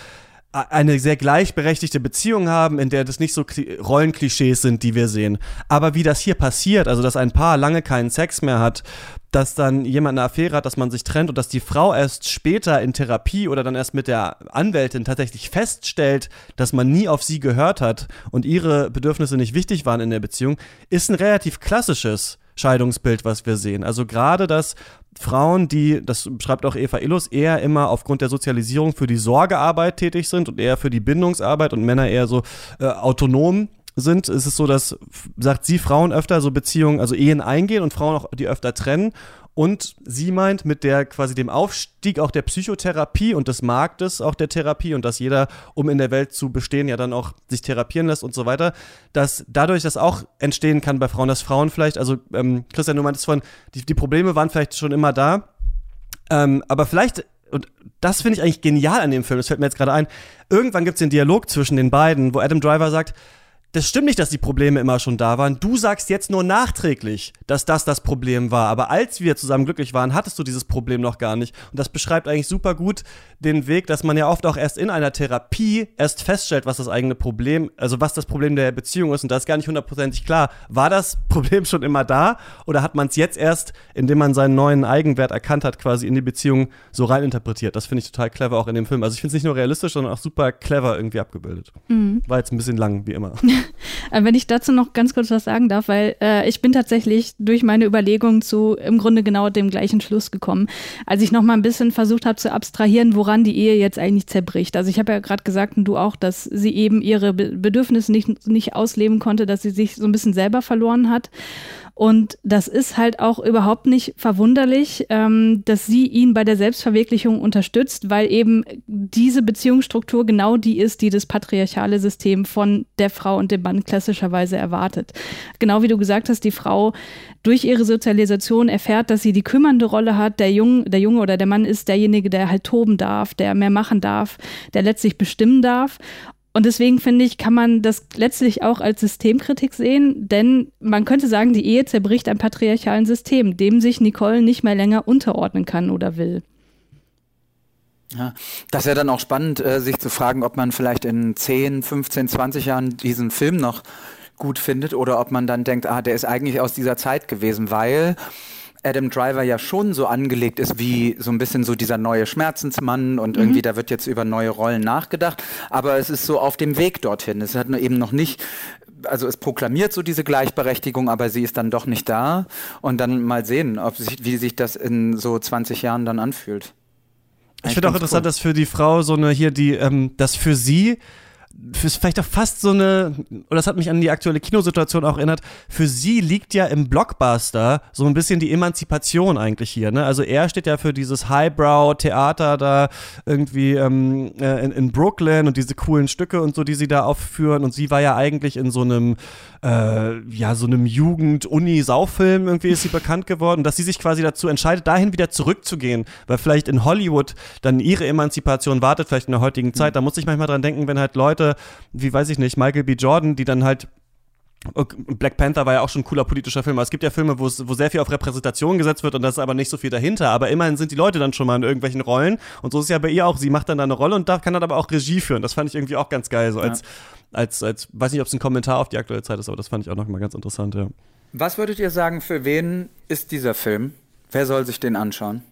eine sehr gleichberechtigte Beziehung haben, in der das nicht so Rollenklischees sind, die wir sehen. Aber wie das hier passiert, also dass ein Paar lange keinen Sex mehr hat, dass dann jemand eine Affäre hat, dass man sich trennt und dass die Frau erst später in Therapie oder dann erst mit der Anwältin tatsächlich feststellt, dass man nie auf sie gehört hat und ihre Bedürfnisse nicht wichtig waren in der Beziehung, ist ein relativ klassisches Scheidungsbild, was wir sehen. Also gerade, dass Frauen, die, das schreibt auch Eva Illus, eher immer aufgrund der Sozialisierung für die Sorgearbeit tätig sind und eher für die Bindungsarbeit und Männer eher so äh, autonom sind, ist es so, dass, sagt sie, Frauen öfter so Beziehungen, also Ehen eingehen und Frauen auch die öfter trennen. Und sie meint, mit der quasi dem Aufstieg auch der Psychotherapie und des Marktes auch der Therapie und dass jeder, um in der Welt zu bestehen, ja dann auch sich therapieren lässt und so weiter, dass dadurch das auch entstehen kann bei Frauen, dass Frauen vielleicht, also ähm, Christian, du meintest vorhin, die, die Probleme waren vielleicht schon immer da, ähm, aber vielleicht und das finde ich eigentlich genial an dem Film, das fällt mir jetzt gerade ein. Irgendwann gibt es den Dialog zwischen den beiden, wo Adam Driver sagt, das stimmt nicht, dass die Probleme immer schon da waren. Du sagst jetzt nur nachträglich, dass das das Problem war. Aber als wir zusammen glücklich waren, hattest du dieses Problem noch gar nicht. Und das beschreibt eigentlich super gut den Weg, dass man ja oft auch erst in einer Therapie erst feststellt, was das eigene Problem, also was das Problem der Beziehung ist. Und da ist gar nicht hundertprozentig klar, war das Problem schon immer da oder hat man es jetzt erst, indem man seinen neuen Eigenwert erkannt hat, quasi in die Beziehung so reininterpretiert. Das finde ich total clever auch in dem Film. Also ich finde es nicht nur realistisch, sondern auch super clever irgendwie abgebildet. Mhm. War jetzt ein bisschen lang, wie immer. Äh, wenn ich dazu noch ganz kurz was sagen darf, weil äh, ich bin tatsächlich durch meine Überlegungen zu im Grunde genau dem gleichen Schluss gekommen, als ich noch mal ein bisschen versucht habe zu abstrahieren, woran die Ehe jetzt eigentlich zerbricht. Also ich habe ja gerade gesagt und du auch, dass sie eben ihre Bedürfnisse nicht, nicht ausleben konnte, dass sie sich so ein bisschen selber verloren hat. Und das ist halt auch überhaupt nicht verwunderlich, ähm, dass sie ihn bei der Selbstverwirklichung unterstützt, weil eben diese Beziehungsstruktur genau die ist, die das patriarchale System von der Frau und dem Mann klassischerweise erwartet. Genau wie du gesagt hast, die Frau durch ihre Sozialisation erfährt, dass sie die kümmernde Rolle hat. Der Junge, der Junge oder der Mann ist derjenige, der halt toben darf, der mehr machen darf, der letztlich bestimmen darf. Und deswegen finde ich, kann man das letztlich auch als Systemkritik sehen, denn man könnte sagen, die Ehe zerbricht ein patriarchalen System, dem sich Nicole nicht mehr länger unterordnen kann oder will. Ja, das ja dann auch spannend, äh, sich zu fragen, ob man vielleicht in 10, 15, 20 Jahren diesen Film noch gut findet oder ob man dann denkt, ah, der ist eigentlich aus dieser Zeit gewesen, weil Adam Driver ja schon so angelegt ist wie so ein bisschen so dieser neue Schmerzensmann und mhm. irgendwie da wird jetzt über neue Rollen nachgedacht, aber es ist so auf dem Weg dorthin. Es hat nur eben noch nicht also es proklamiert so diese Gleichberechtigung, aber sie ist dann doch nicht da und dann mal sehen, ob sich, wie sich das in so 20 Jahren dann anfühlt. Ich finde auch interessant, cool. dass für die Frau so eine hier die, ähm, dass für sie vielleicht auch fast so eine, oder das hat mich an die aktuelle Kinosituation auch erinnert, für sie liegt ja im Blockbuster so ein bisschen die Emanzipation eigentlich hier. Ne? Also er steht ja für dieses Highbrow-Theater da irgendwie ähm, äh, in, in, Brooklyn und diese coolen Stücke und so, die sie da aufführen. Und sie war ja eigentlich in so einem, äh, ja, so einem Jugend-Uni-Saufilm irgendwie ist sie bekannt geworden, dass sie sich quasi dazu entscheidet, dahin wieder zurückzugehen, weil vielleicht in Hollywood dann ihre Emanzipation wartet, vielleicht in der heutigen Zeit. Da muss ich manchmal dran denken, wenn halt Leute wie weiß ich nicht, Michael B. Jordan, die dann halt Black Panther war ja auch schon ein cooler politischer Film. Aber es gibt ja Filme, wo sehr viel auf Repräsentation gesetzt wird und das ist aber nicht so viel dahinter. Aber immerhin sind die Leute dann schon mal in irgendwelchen Rollen. Und so ist es ja bei ihr auch. Sie macht dann da eine Rolle und da kann dann aber auch Regie führen. Das fand ich irgendwie auch ganz geil. So als, ja. als, als, weiß nicht, ob es ein Kommentar auf die aktuelle Zeit ist, aber das fand ich auch nochmal ganz interessant, ja. Was würdet ihr sagen, für wen ist dieser Film? Wer soll sich den anschauen?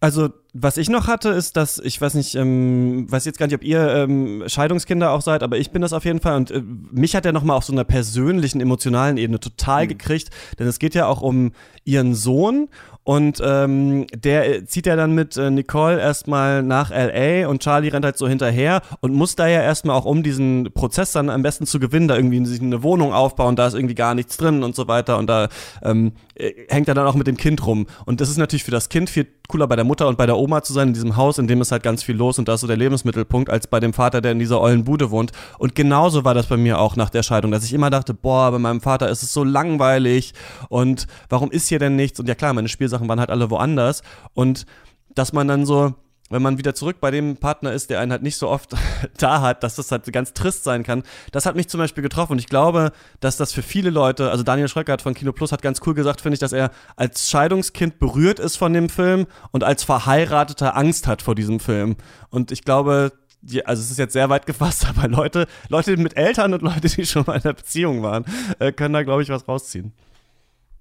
Also, was ich noch hatte, ist, dass ich weiß nicht, ähm, weiß jetzt gar nicht, ob ihr ähm, Scheidungskinder auch seid, aber ich bin das auf jeden Fall und äh, mich hat er nochmal auf so einer persönlichen, emotionalen Ebene total mhm. gekriegt, denn es geht ja auch um ihren Sohn und ähm, der zieht ja dann mit äh, Nicole erstmal nach LA und Charlie rennt halt so hinterher und muss da ja erstmal auch, um diesen Prozess dann am besten zu gewinnen, da irgendwie sich eine Wohnung aufbauen, da ist irgendwie gar nichts drin und so weiter. Und da ähm, äh, hängt er dann auch mit dem Kind rum. Und das ist natürlich für das Kind viel cooler, bei der Mutter und bei der Oma zu sein, in diesem Haus, in dem ist halt ganz viel los und da ist so der Lebensmittelpunkt, als bei dem Vater, der in dieser ollen Bude wohnt. Und genauso war das bei mir auch nach der Scheidung, dass ich immer dachte, boah, bei meinem Vater ist es so langweilig und warum ist hier denn nichts? Und ja klar, meine Spielsachen Sachen waren halt alle woanders. Und dass man dann so, wenn man wieder zurück bei dem Partner ist, der einen halt nicht so oft da hat, dass das halt ganz trist sein kann. Das hat mich zum Beispiel getroffen und ich glaube, dass das für viele Leute, also Daniel Schröckert von Kino Plus hat ganz cool gesagt, finde ich, dass er als Scheidungskind berührt ist von dem Film und als Verheirateter Angst hat vor diesem Film. Und ich glaube, die, also es ist jetzt sehr weit gefasst, aber Leute, Leute mit Eltern und Leute, die schon mal in einer Beziehung waren, äh, können da, glaube ich, was rausziehen.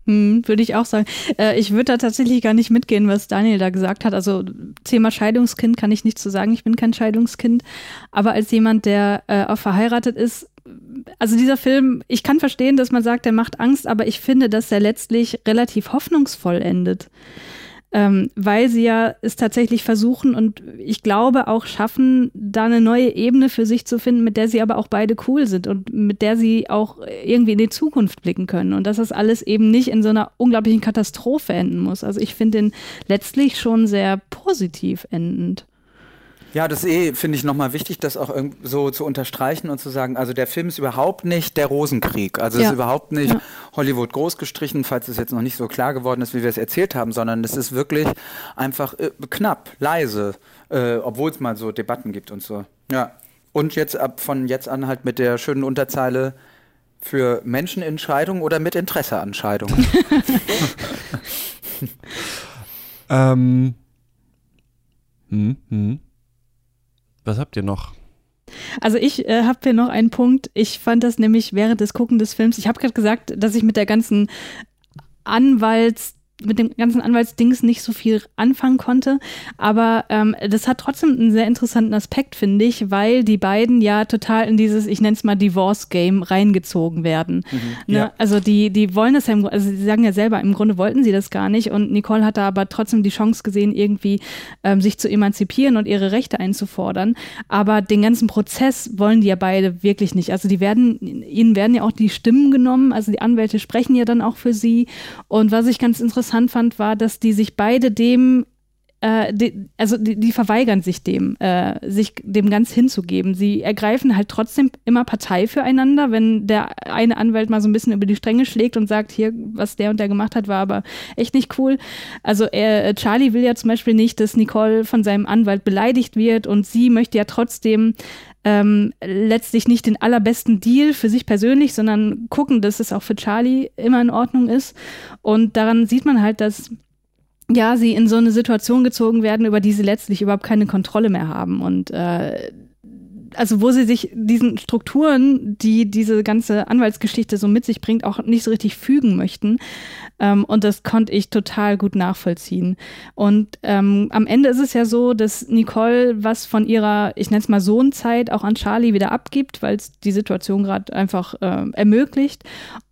Hm, würde ich auch sagen. Äh, ich würde da tatsächlich gar nicht mitgehen, was Daniel da gesagt hat. Also Thema Scheidungskind kann ich nicht zu so sagen. Ich bin kein Scheidungskind. Aber als jemand, der äh, auch verheiratet ist, also dieser Film, ich kann verstehen, dass man sagt, der macht Angst, aber ich finde, dass er letztlich relativ hoffnungsvoll endet ähm, weil sie ja es tatsächlich versuchen und ich glaube auch schaffen, da eine neue Ebene für sich zu finden, mit der sie aber auch beide cool sind und mit der sie auch irgendwie in die Zukunft blicken können und dass das alles eben nicht in so einer unglaublichen Katastrophe enden muss. Also ich finde den letztlich schon sehr positiv endend. Ja, das eh finde ich nochmal wichtig, das auch so zu unterstreichen und zu sagen, also der Film ist überhaupt nicht der Rosenkrieg. Also ja. es ist überhaupt nicht ja. Hollywood großgestrichen, falls es jetzt noch nicht so klar geworden ist, wie wir es erzählt haben, sondern es ist wirklich einfach äh, knapp, leise, äh, obwohl es mal so Debatten gibt und so. Ja. Und jetzt ab von jetzt an halt mit der schönen Unterzeile für Menschen in Scheidung oder mit Interesse an Scheidung. ähm. Hm, hm. Was habt ihr noch? Also ich äh, habe hier noch einen Punkt. Ich fand das nämlich während des Gucken des Films, ich habe gerade gesagt, dass ich mit der ganzen Anwalts mit dem ganzen Anwaltsdings nicht so viel anfangen konnte. Aber ähm, das hat trotzdem einen sehr interessanten Aspekt, finde ich, weil die beiden ja total in dieses, ich nenne es mal Divorce-Game reingezogen werden. Mhm, ne? ja. Also die, die wollen das ja, im, also sie sagen ja selber, im Grunde wollten sie das gar nicht und Nicole hat da aber trotzdem die Chance gesehen, irgendwie ähm, sich zu emanzipieren und ihre Rechte einzufordern. Aber den ganzen Prozess wollen die ja beide wirklich nicht. Also die werden, ihnen werden ja auch die Stimmen genommen, also die Anwälte sprechen ja dann auch für sie. Und was ich ganz interessant interessant fand, war, dass die sich beide dem äh, die, also die, die, verweigern sich dem, äh, sich dem ganz hinzugeben. Sie ergreifen halt trotzdem immer Partei füreinander, wenn der eine Anwalt mal so ein bisschen über die Stränge schlägt und sagt, hier, was der und der gemacht hat, war aber echt nicht cool. Also er, Charlie will ja zum Beispiel nicht, dass Nicole von seinem Anwalt beleidigt wird und sie möchte ja trotzdem ähm, letztlich nicht den allerbesten Deal für sich persönlich, sondern gucken, dass es auch für Charlie immer in Ordnung ist. Und daran sieht man halt, dass ja, sie in so eine Situation gezogen werden, über die sie letztlich überhaupt keine Kontrolle mehr haben. Und äh, also wo sie sich diesen Strukturen, die diese ganze Anwaltsgeschichte so mit sich bringt, auch nicht so richtig fügen möchten. Ähm, und das konnte ich total gut nachvollziehen. Und ähm, am Ende ist es ja so, dass Nicole was von ihrer, ich nenne es mal Sohnzeit, auch an Charlie wieder abgibt, weil es die Situation gerade einfach äh, ermöglicht.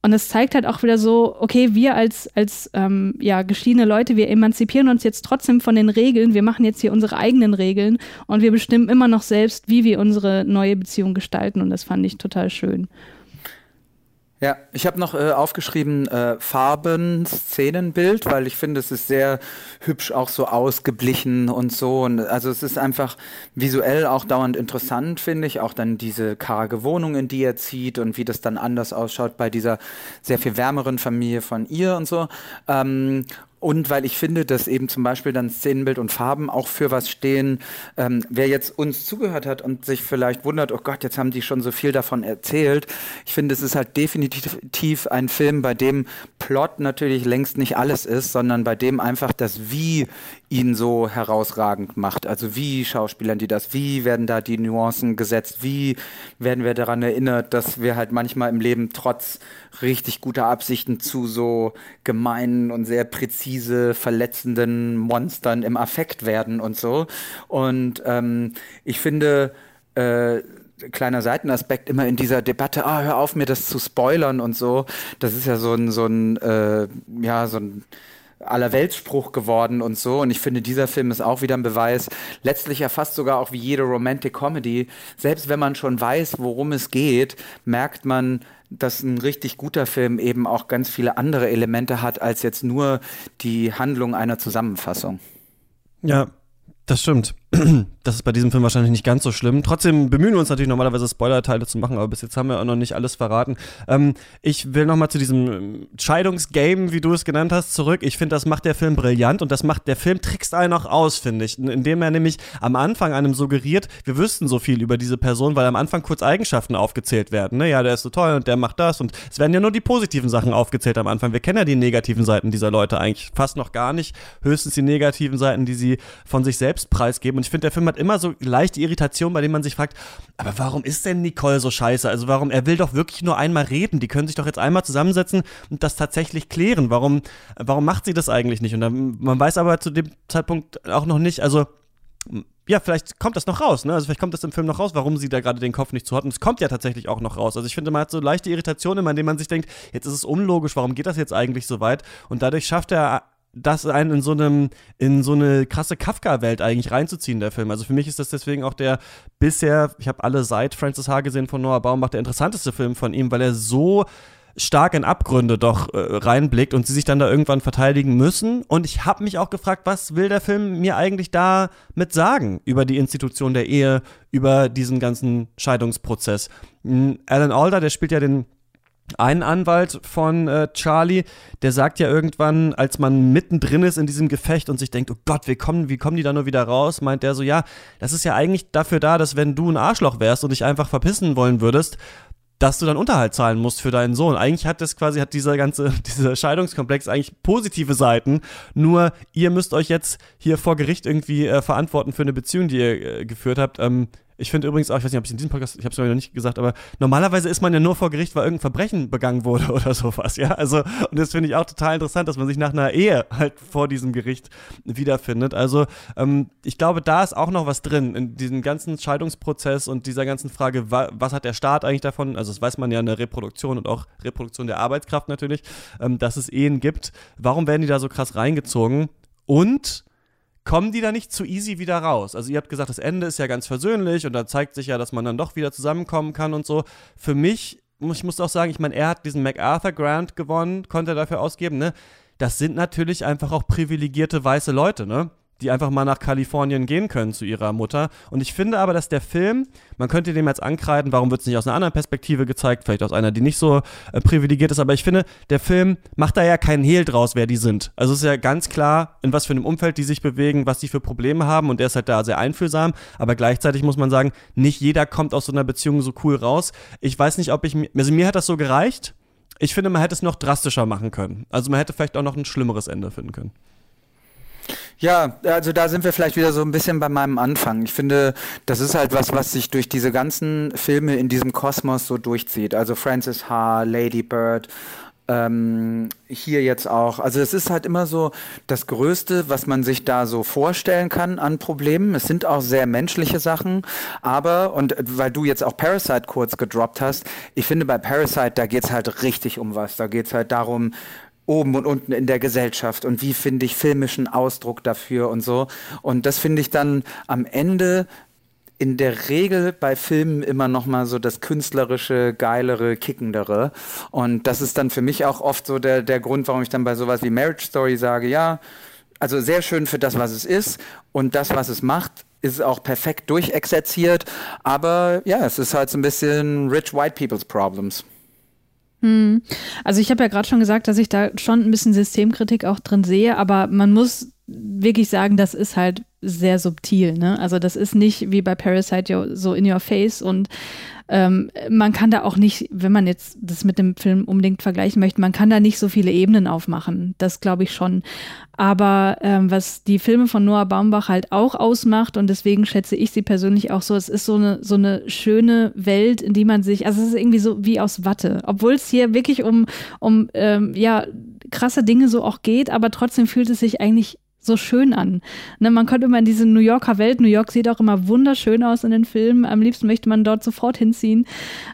Und es zeigt halt auch wieder so, okay, wir als, als ähm, ja, geschiedene Leute, wir emanzipieren uns jetzt trotzdem von den Regeln, wir machen jetzt hier unsere eigenen Regeln und wir bestimmen immer noch selbst, wie wir unsere neue Beziehung gestalten. Und das fand ich total schön. Ja, ich habe noch äh, aufgeschrieben äh, Farben, Szenenbild, weil ich finde, es ist sehr hübsch auch so ausgeblichen und so. Und also es ist einfach visuell auch dauernd interessant, finde ich. Auch dann diese karge Wohnung, in die er zieht und wie das dann anders ausschaut bei dieser sehr viel wärmeren Familie von ihr und so. Ähm, und weil ich finde, dass eben zum Beispiel dann Szenenbild und Farben auch für was stehen. Ähm, wer jetzt uns zugehört hat und sich vielleicht wundert, oh Gott, jetzt haben die schon so viel davon erzählt. Ich finde, es ist halt definitiv ein Film, bei dem Plot natürlich längst nicht alles ist, sondern bei dem einfach das Wie ihn so herausragend macht. Also wie schauspielern die das? Wie werden da die Nuancen gesetzt? Wie werden wir daran erinnert, dass wir halt manchmal im Leben trotz richtig guter Absichten zu so gemeinen und sehr präzise verletzenden Monstern im Affekt werden und so. Und ähm, ich finde, äh, kleiner Seitenaspekt immer in dieser Debatte, ah, hör auf mir das zu spoilern und so. Das ist ja so ein, so ein, äh, ja, so ein Allerweltsspruch geworden und so. Und ich finde, dieser Film ist auch wieder ein Beweis. Letztlich ja fast sogar auch wie jede Romantic Comedy. Selbst wenn man schon weiß, worum es geht, merkt man, dass ein richtig guter Film eben auch ganz viele andere Elemente hat, als jetzt nur die Handlung einer Zusammenfassung. Ja, das stimmt. Das ist bei diesem Film wahrscheinlich nicht ganz so schlimm. Trotzdem bemühen wir uns natürlich normalerweise Spoiler-Teile zu machen, aber bis jetzt haben wir auch noch nicht alles verraten. Ähm, ich will nochmal zu diesem ähm, Scheidungsgame, wie du es genannt hast, zurück. Ich finde, das macht der Film brillant und das macht, der Film trickst einen auch aus, finde ich. Indem er nämlich am Anfang einem suggeriert, wir wüssten so viel über diese Person, weil am Anfang kurz Eigenschaften aufgezählt werden. Ne? Ja, der ist so toll und der macht das und es werden ja nur die positiven Sachen aufgezählt am Anfang. Wir kennen ja die negativen Seiten dieser Leute eigentlich fast noch gar nicht. Höchstens die negativen Seiten, die sie von sich selbst preisgeben. Und ich finde, der Film hat immer so leichte Irritation, bei denen man sich fragt, aber warum ist denn Nicole so scheiße? Also warum, er will doch wirklich nur einmal reden. Die können sich doch jetzt einmal zusammensetzen und das tatsächlich klären. Warum, warum macht sie das eigentlich nicht? Und dann, man weiß aber zu dem Zeitpunkt auch noch nicht, also ja, vielleicht kommt das noch raus, ne? Also vielleicht kommt das im Film noch raus, warum sie da gerade den Kopf nicht zu hat. Und es kommt ja tatsächlich auch noch raus. Also ich finde, man hat so leichte Irritationen, in denen man sich denkt, jetzt ist es unlogisch, warum geht das jetzt eigentlich so weit? Und dadurch schafft er das einen in so einem, in so eine krasse Kafka-Welt eigentlich reinzuziehen, der Film. Also für mich ist das deswegen auch der bisher, ich habe alle seit Francis H. gesehen von Noah Baumbach, der interessanteste Film von ihm, weil er so stark in Abgründe doch äh, reinblickt und sie sich dann da irgendwann verteidigen müssen. Und ich habe mich auch gefragt, was will der Film mir eigentlich damit sagen über die Institution der Ehe, über diesen ganzen Scheidungsprozess. Hm, Alan Alda, der spielt ja den ein Anwalt von äh, Charlie, der sagt ja irgendwann, als man mittendrin ist in diesem Gefecht und sich denkt, oh Gott, wie kommen, wie kommen die da nur wieder raus, meint der so, ja, das ist ja eigentlich dafür da, dass wenn du ein Arschloch wärst und dich einfach verpissen wollen würdest, dass du dann Unterhalt zahlen musst für deinen Sohn. Eigentlich hat das quasi, hat dieser ganze, dieser Scheidungskomplex eigentlich positive Seiten. Nur ihr müsst euch jetzt hier vor Gericht irgendwie äh, verantworten für eine Beziehung, die ihr äh, geführt habt. Ähm, ich finde übrigens auch, ich weiß nicht, ob ich in diesem Podcast, ich habe es noch nicht gesagt, aber normalerweise ist man ja nur vor Gericht, weil irgendein Verbrechen begangen wurde oder sowas, ja. Also, und das finde ich auch total interessant, dass man sich nach einer Ehe halt vor diesem Gericht wiederfindet. Also, ähm, ich glaube, da ist auch noch was drin in diesem ganzen Scheidungsprozess und dieser ganzen Frage, wa was hat der Staat eigentlich davon? Also, das weiß man ja in der Reproduktion und auch Reproduktion der Arbeitskraft natürlich, ähm, dass es Ehen gibt. Warum werden die da so krass reingezogen? Und kommen die da nicht zu easy wieder raus. Also ihr habt gesagt, das Ende ist ja ganz versöhnlich und da zeigt sich ja, dass man dann doch wieder zusammenkommen kann und so. Für mich, ich muss auch sagen, ich meine, er hat diesen MacArthur Grant gewonnen, konnte er dafür ausgeben, ne? Das sind natürlich einfach auch privilegierte weiße Leute, ne? Die einfach mal nach Kalifornien gehen können zu ihrer Mutter. Und ich finde aber, dass der Film, man könnte dem jetzt ankreiden, warum wird es nicht aus einer anderen Perspektive gezeigt, vielleicht aus einer, die nicht so äh, privilegiert ist, aber ich finde, der Film macht da ja keinen Hehl draus, wer die sind. Also es ist ja ganz klar, in was für einem Umfeld die sich bewegen, was die für Probleme haben und er ist halt da sehr einfühlsam, aber gleichzeitig muss man sagen, nicht jeder kommt aus so einer Beziehung so cool raus. Ich weiß nicht, ob ich, also mir hat das so gereicht. Ich finde, man hätte es noch drastischer machen können. Also man hätte vielleicht auch noch ein schlimmeres Ende finden können. Ja, also da sind wir vielleicht wieder so ein bisschen bei meinem Anfang. Ich finde, das ist halt was, was sich durch diese ganzen Filme in diesem Kosmos so durchzieht. Also Francis H., Lady Bird, ähm, hier jetzt auch. Also es ist halt immer so das Größte, was man sich da so vorstellen kann an Problemen. Es sind auch sehr menschliche Sachen, aber, und weil du jetzt auch Parasite kurz gedroppt hast, ich finde bei Parasite, da geht's halt richtig um was. Da geht's halt darum, oben und unten in der Gesellschaft und wie finde ich filmischen Ausdruck dafür und so. Und das finde ich dann am Ende in der Regel bei Filmen immer noch mal so das künstlerische, geilere, kickendere. Und das ist dann für mich auch oft so der, der Grund, warum ich dann bei sowas wie Marriage Story sage, ja, also sehr schön für das, was es ist und das, was es macht, ist auch perfekt durchexerziert. Aber ja, es ist halt so ein bisschen rich white people's problems. Hm. Also ich habe ja gerade schon gesagt, dass ich da schon ein bisschen Systemkritik auch drin sehe, aber man muss wirklich sagen, das ist halt sehr subtil. Ne? Also das ist nicht wie bei Parasite so in your face und ähm, man kann da auch nicht, wenn man jetzt das mit dem Film unbedingt vergleichen möchte, man kann da nicht so viele Ebenen aufmachen. Das glaube ich schon. Aber ähm, was die Filme von Noah Baumbach halt auch ausmacht und deswegen schätze ich sie persönlich auch so, es ist so eine, so eine schöne Welt, in die man sich, also es ist irgendwie so wie aus Watte. Obwohl es hier wirklich um, um ähm, ja, krasse Dinge so auch geht, aber trotzdem fühlt es sich eigentlich so schön an. Ne, man kommt immer in diese New Yorker Welt. New York sieht auch immer wunderschön aus in den Filmen. Am liebsten möchte man dort sofort hinziehen.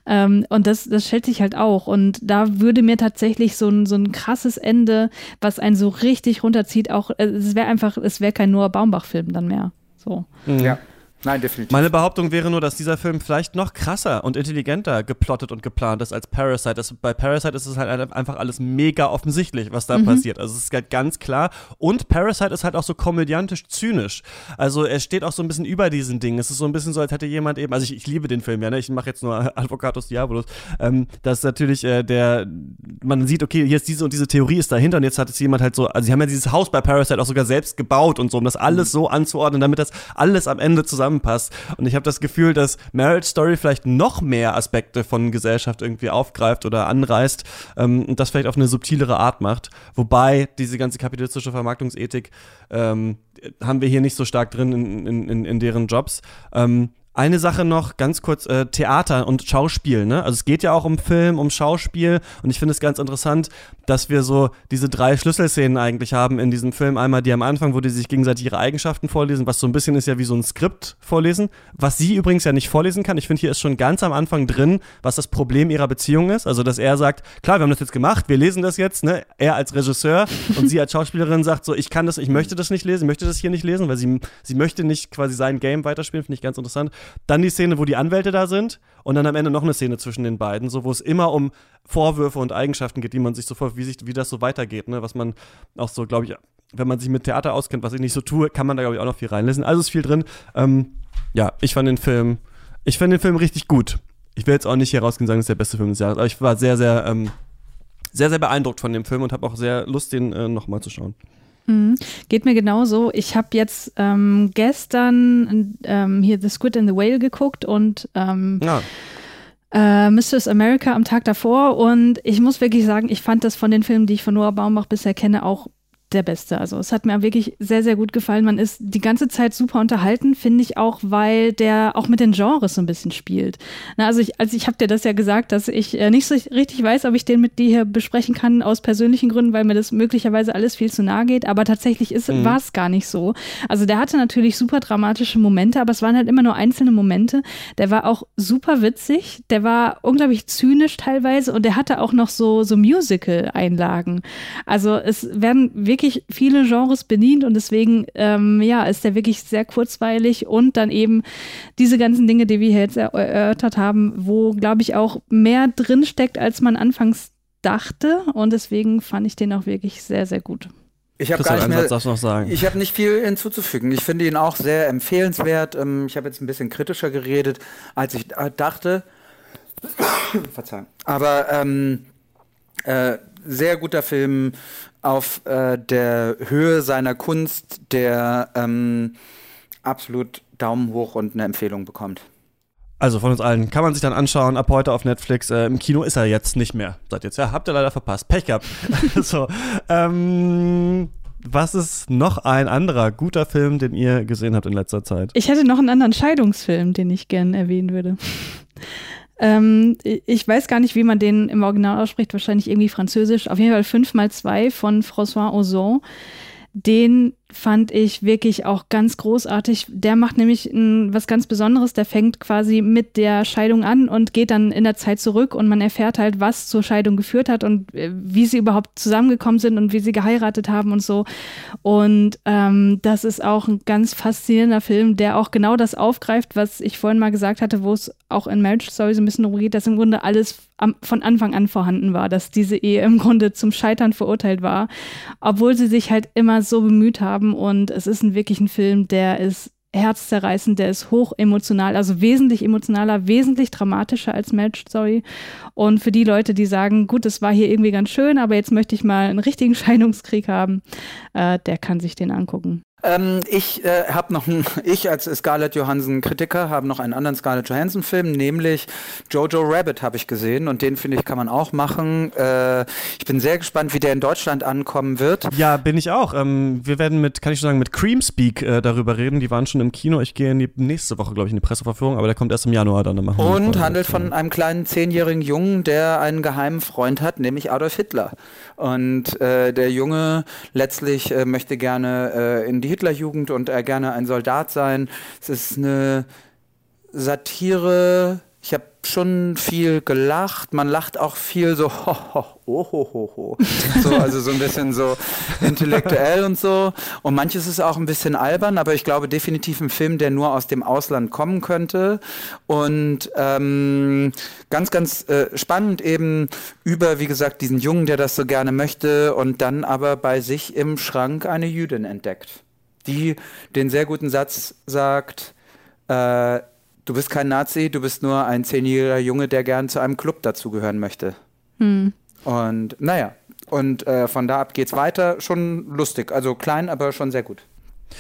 Ähm, und das, das schätze ich halt auch. Und da würde mir tatsächlich so ein, so ein krasses Ende, was einen so richtig runterzieht, auch, äh, es wäre einfach, es wäre kein Noah Baumbach-Film dann mehr. So. Ja. Nein, definitiv. Meine Behauptung wäre nur, dass dieser Film vielleicht noch krasser und intelligenter geplottet und geplant ist als Parasite. Das, bei Parasite ist es halt einfach alles mega offensichtlich, was da mhm. passiert. Also es ist halt ganz klar. Und Parasite ist halt auch so komödiantisch zynisch. Also er steht auch so ein bisschen über diesen Dingen. Es ist so ein bisschen so, als hätte jemand eben, also ich, ich liebe den Film ja, ne? ich mache jetzt nur Advocatus Diabolus, ähm, dass natürlich äh, der, man sieht, okay, hier ist diese und diese Theorie ist dahinter und jetzt hat es jemand halt so, also sie haben ja dieses Haus bei Parasite auch sogar selbst gebaut und so, um das alles mhm. so anzuordnen, damit das alles am Ende zusammen zusammenpasst. Und ich habe das Gefühl, dass Marriage Story vielleicht noch mehr Aspekte von Gesellschaft irgendwie aufgreift oder anreißt ähm, und das vielleicht auf eine subtilere Art macht. Wobei diese ganze kapitalistische Vermarktungsethik ähm, haben wir hier nicht so stark drin in, in, in, deren Jobs. Ähm, eine Sache noch, ganz kurz, äh, Theater und Schauspiel, ne? Also es geht ja auch um Film, um Schauspiel und ich finde es ganz interessant, dass wir so diese drei Schlüsselszenen eigentlich haben in diesem Film. Einmal die am Anfang, wo die sich gegenseitig ihre Eigenschaften vorlesen, was so ein bisschen ist ja wie so ein Skript vorlesen, was sie übrigens ja nicht vorlesen kann. Ich finde, hier ist schon ganz am Anfang drin, was das Problem ihrer Beziehung ist. Also, dass er sagt, klar, wir haben das jetzt gemacht, wir lesen das jetzt, ne? Er als Regisseur und sie als Schauspielerin sagt so, ich kann das, ich möchte das nicht lesen, möchte das hier nicht lesen, weil sie, sie möchte nicht quasi sein Game weiterspielen, finde ich ganz interessant. Dann die Szene, wo die Anwälte da sind und dann am Ende noch eine Szene zwischen den beiden, so wo es immer um Vorwürfe und Eigenschaften geht, die man sich sofort, wie, sich, wie das so weitergeht, ne? was man auch so, glaube ich, wenn man sich mit Theater auskennt, was ich nicht so tue, kann man da, glaube ich, auch noch viel reinlesen. Also ist viel drin. Ähm, ja, ich fand den Film, ich fand den Film richtig gut. Ich will jetzt auch nicht hier rausgehen und sagen, es ist der beste Film des Jahres, aber ich war sehr, sehr, ähm, sehr, sehr beeindruckt von dem Film und habe auch sehr Lust, den äh, nochmal zu schauen. Mhm. Geht mir genauso. Ich habe jetzt ähm, gestern ähm, hier The Squid and the Whale geguckt und ähm, ja. äh, Mrs. America am Tag davor und ich muss wirklich sagen, ich fand das von den Filmen, die ich von Noah Baumbach bisher kenne, auch der Beste. Also es hat mir wirklich sehr, sehr gut gefallen. Man ist die ganze Zeit super unterhalten, finde ich auch, weil der auch mit den Genres so ein bisschen spielt. Na, also ich, also ich habe dir das ja gesagt, dass ich äh, nicht so richtig weiß, ob ich den mit dir hier besprechen kann aus persönlichen Gründen, weil mir das möglicherweise alles viel zu nahe geht. Aber tatsächlich mhm. war es gar nicht so. Also der hatte natürlich super dramatische Momente, aber es waren halt immer nur einzelne Momente. Der war auch super witzig, der war unglaublich zynisch teilweise und der hatte auch noch so, so Musical-Einlagen. Also es werden wirklich wirklich viele Genres bedient und deswegen ähm, ja, ist der wirklich sehr kurzweilig und dann eben diese ganzen Dinge, die wir jetzt erörtert haben, wo, glaube ich, auch mehr drinsteckt, als man anfangs dachte und deswegen fand ich den auch wirklich sehr, sehr gut. Ich habe gar nicht mehr, noch sagen. Ich habe nicht viel hinzuzufügen. Ich finde ihn auch sehr empfehlenswert. Ähm, ich habe jetzt ein bisschen kritischer geredet, als ich dachte. Verzeihung. Aber ähm, äh, sehr guter Film, auf äh, der Höhe seiner Kunst, der ähm, absolut Daumen hoch und eine Empfehlung bekommt. Also von uns allen. Kann man sich dann anschauen, ab heute auf Netflix. Äh, Im Kino ist er jetzt nicht mehr. Seit jetzt. Ja, habt ihr leider verpasst. Pech gehabt. so. Ähm, was ist noch ein anderer guter Film, den ihr gesehen habt in letzter Zeit? Ich hätte noch einen anderen Scheidungsfilm, den ich gerne erwähnen würde. Ähm, ich weiß gar nicht, wie man den im Original ausspricht, wahrscheinlich irgendwie französisch. Auf jeden Fall 5 mal 2 von François Ozon. Den fand ich wirklich auch ganz großartig. Der macht nämlich ein, was ganz Besonderes. Der fängt quasi mit der Scheidung an und geht dann in der Zeit zurück und man erfährt halt, was zur Scheidung geführt hat und äh, wie sie überhaupt zusammengekommen sind und wie sie geheiratet haben und so. Und ähm, das ist auch ein ganz faszinierender Film, der auch genau das aufgreift, was ich vorhin mal gesagt hatte, wo es auch in Marriage Story so ein bisschen darum geht, dass im Grunde alles am, von Anfang an vorhanden war, dass diese Ehe im Grunde zum Scheitern verurteilt war, obwohl sie sich halt immer so bemüht haben haben und es ist ein, wirklich ein Film, der ist herzzerreißend, der ist hoch emotional, also wesentlich emotionaler, wesentlich dramatischer als Marriage Story. Und für die Leute, die sagen, gut, es war hier irgendwie ganz schön, aber jetzt möchte ich mal einen richtigen Scheidungskrieg haben, äh, der kann sich den angucken. Ähm, ich äh, habe noch, ein, ich als Scarlett Johansson Kritiker habe noch einen anderen Scarlett Johansson Film, nämlich Jojo Rabbit habe ich gesehen und den finde ich kann man auch machen. Äh, ich bin sehr gespannt, wie der in Deutschland ankommen wird. Ja, bin ich auch. Ähm, wir werden mit, kann ich schon sagen, mit Creamspeak äh, darüber reden. Die waren schon im Kino. Ich gehe die nächste Woche, glaube ich, in die Presseverführung, aber der kommt erst im Januar dann. dann machen und handelt von einem kleinen zehnjährigen Jungen, der einen geheimen Freund hat, nämlich Adolf Hitler. Und äh, der Junge letztlich äh, möchte gerne äh, in die Hitlerjugend und er gerne ein Soldat sein. Es ist eine Satire. Ich habe schon viel gelacht. Man lacht auch viel so, ho, ho, oh, ho, ho, ho. So, also so ein bisschen so intellektuell und so. Und manches ist auch ein bisschen albern, aber ich glaube definitiv ein Film, der nur aus dem Ausland kommen könnte. Und ähm, ganz, ganz äh, spannend eben über, wie gesagt, diesen Jungen, der das so gerne möchte und dann aber bei sich im Schrank eine Jüdin entdeckt, die den sehr guten Satz sagt, äh, du bist kein Nazi, du bist nur ein zehnjähriger Junge, der gern zu einem Club dazugehören möchte. Hm. Und naja, und äh, von da ab geht's weiter. Schon lustig, also klein, aber schon sehr gut.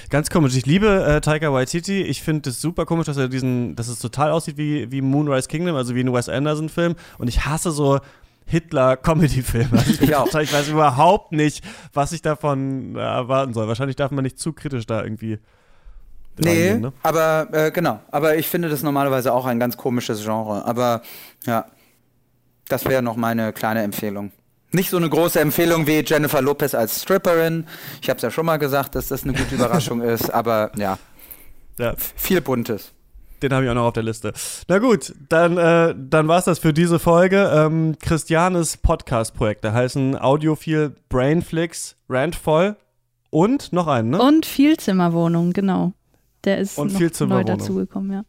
Ganz komisch. Ich liebe äh, Taika Waititi. Ich finde es super komisch, dass er diesen, dass es total aussieht wie, wie Moonrise Kingdom, also wie ein Wes Anderson-Film. Und ich hasse so Hitler-Comedy-Filme. Also ich, ich, ich weiß überhaupt nicht, was ich davon äh, erwarten soll. Wahrscheinlich darf man nicht zu kritisch da irgendwie Nee, ne? aber äh, genau. Aber ich finde das normalerweise auch ein ganz komisches Genre. Aber ja, das wäre noch meine kleine Empfehlung. Nicht so eine große Empfehlung wie Jennifer Lopez als Stripperin. Ich habe es ja schon mal gesagt, dass das eine gute Überraschung ist. Aber ja, ja. viel Buntes. Den habe ich auch noch auf der Liste. Na gut, dann, äh, dann war es das für diese Folge. Ähm, Christianes Podcast-Projekte heißen Audiophil, Brainflix, Randvoll und noch einen, ne? Und Vielzimmerwohnung, genau. Der ist und noch neu dazugekommen, ja.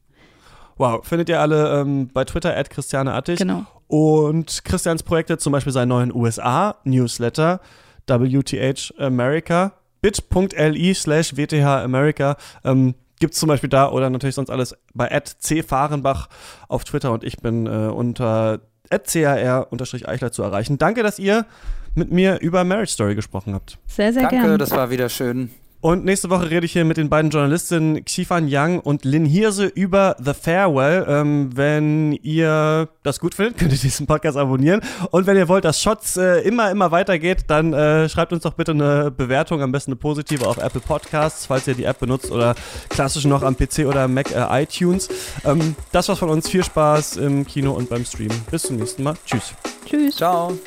Wow, findet ihr alle ähm, bei Twitter at Christiane Attig. Genau. Und Christians Projekte, zum Beispiel seinen neuen USA-Newsletter, WTH America, bit.li slash WTH America, ähm, gibt es zum Beispiel da oder natürlich sonst alles bei @cfahrenbach auf Twitter und ich bin äh, unter @car_eichler zu erreichen. Danke, dass ihr mit mir über Marriage Story gesprochen habt. Sehr, sehr gerne. Danke, gern. das war wieder schön. Und nächste Woche rede ich hier mit den beiden Journalistinnen Xifan Yang und Lin Hirse über The Farewell. Ähm, wenn ihr das gut findet, könnt ihr diesen Podcast abonnieren. Und wenn ihr wollt, dass Shots äh, immer, immer weitergeht, dann äh, schreibt uns doch bitte eine Bewertung, am besten eine positive auf Apple Podcasts, falls ihr die App benutzt oder klassisch noch am PC oder Mac äh, iTunes. Ähm, das war's von uns. Viel Spaß im Kino und beim Stream. Bis zum nächsten Mal. Tschüss. Tschüss. Ciao.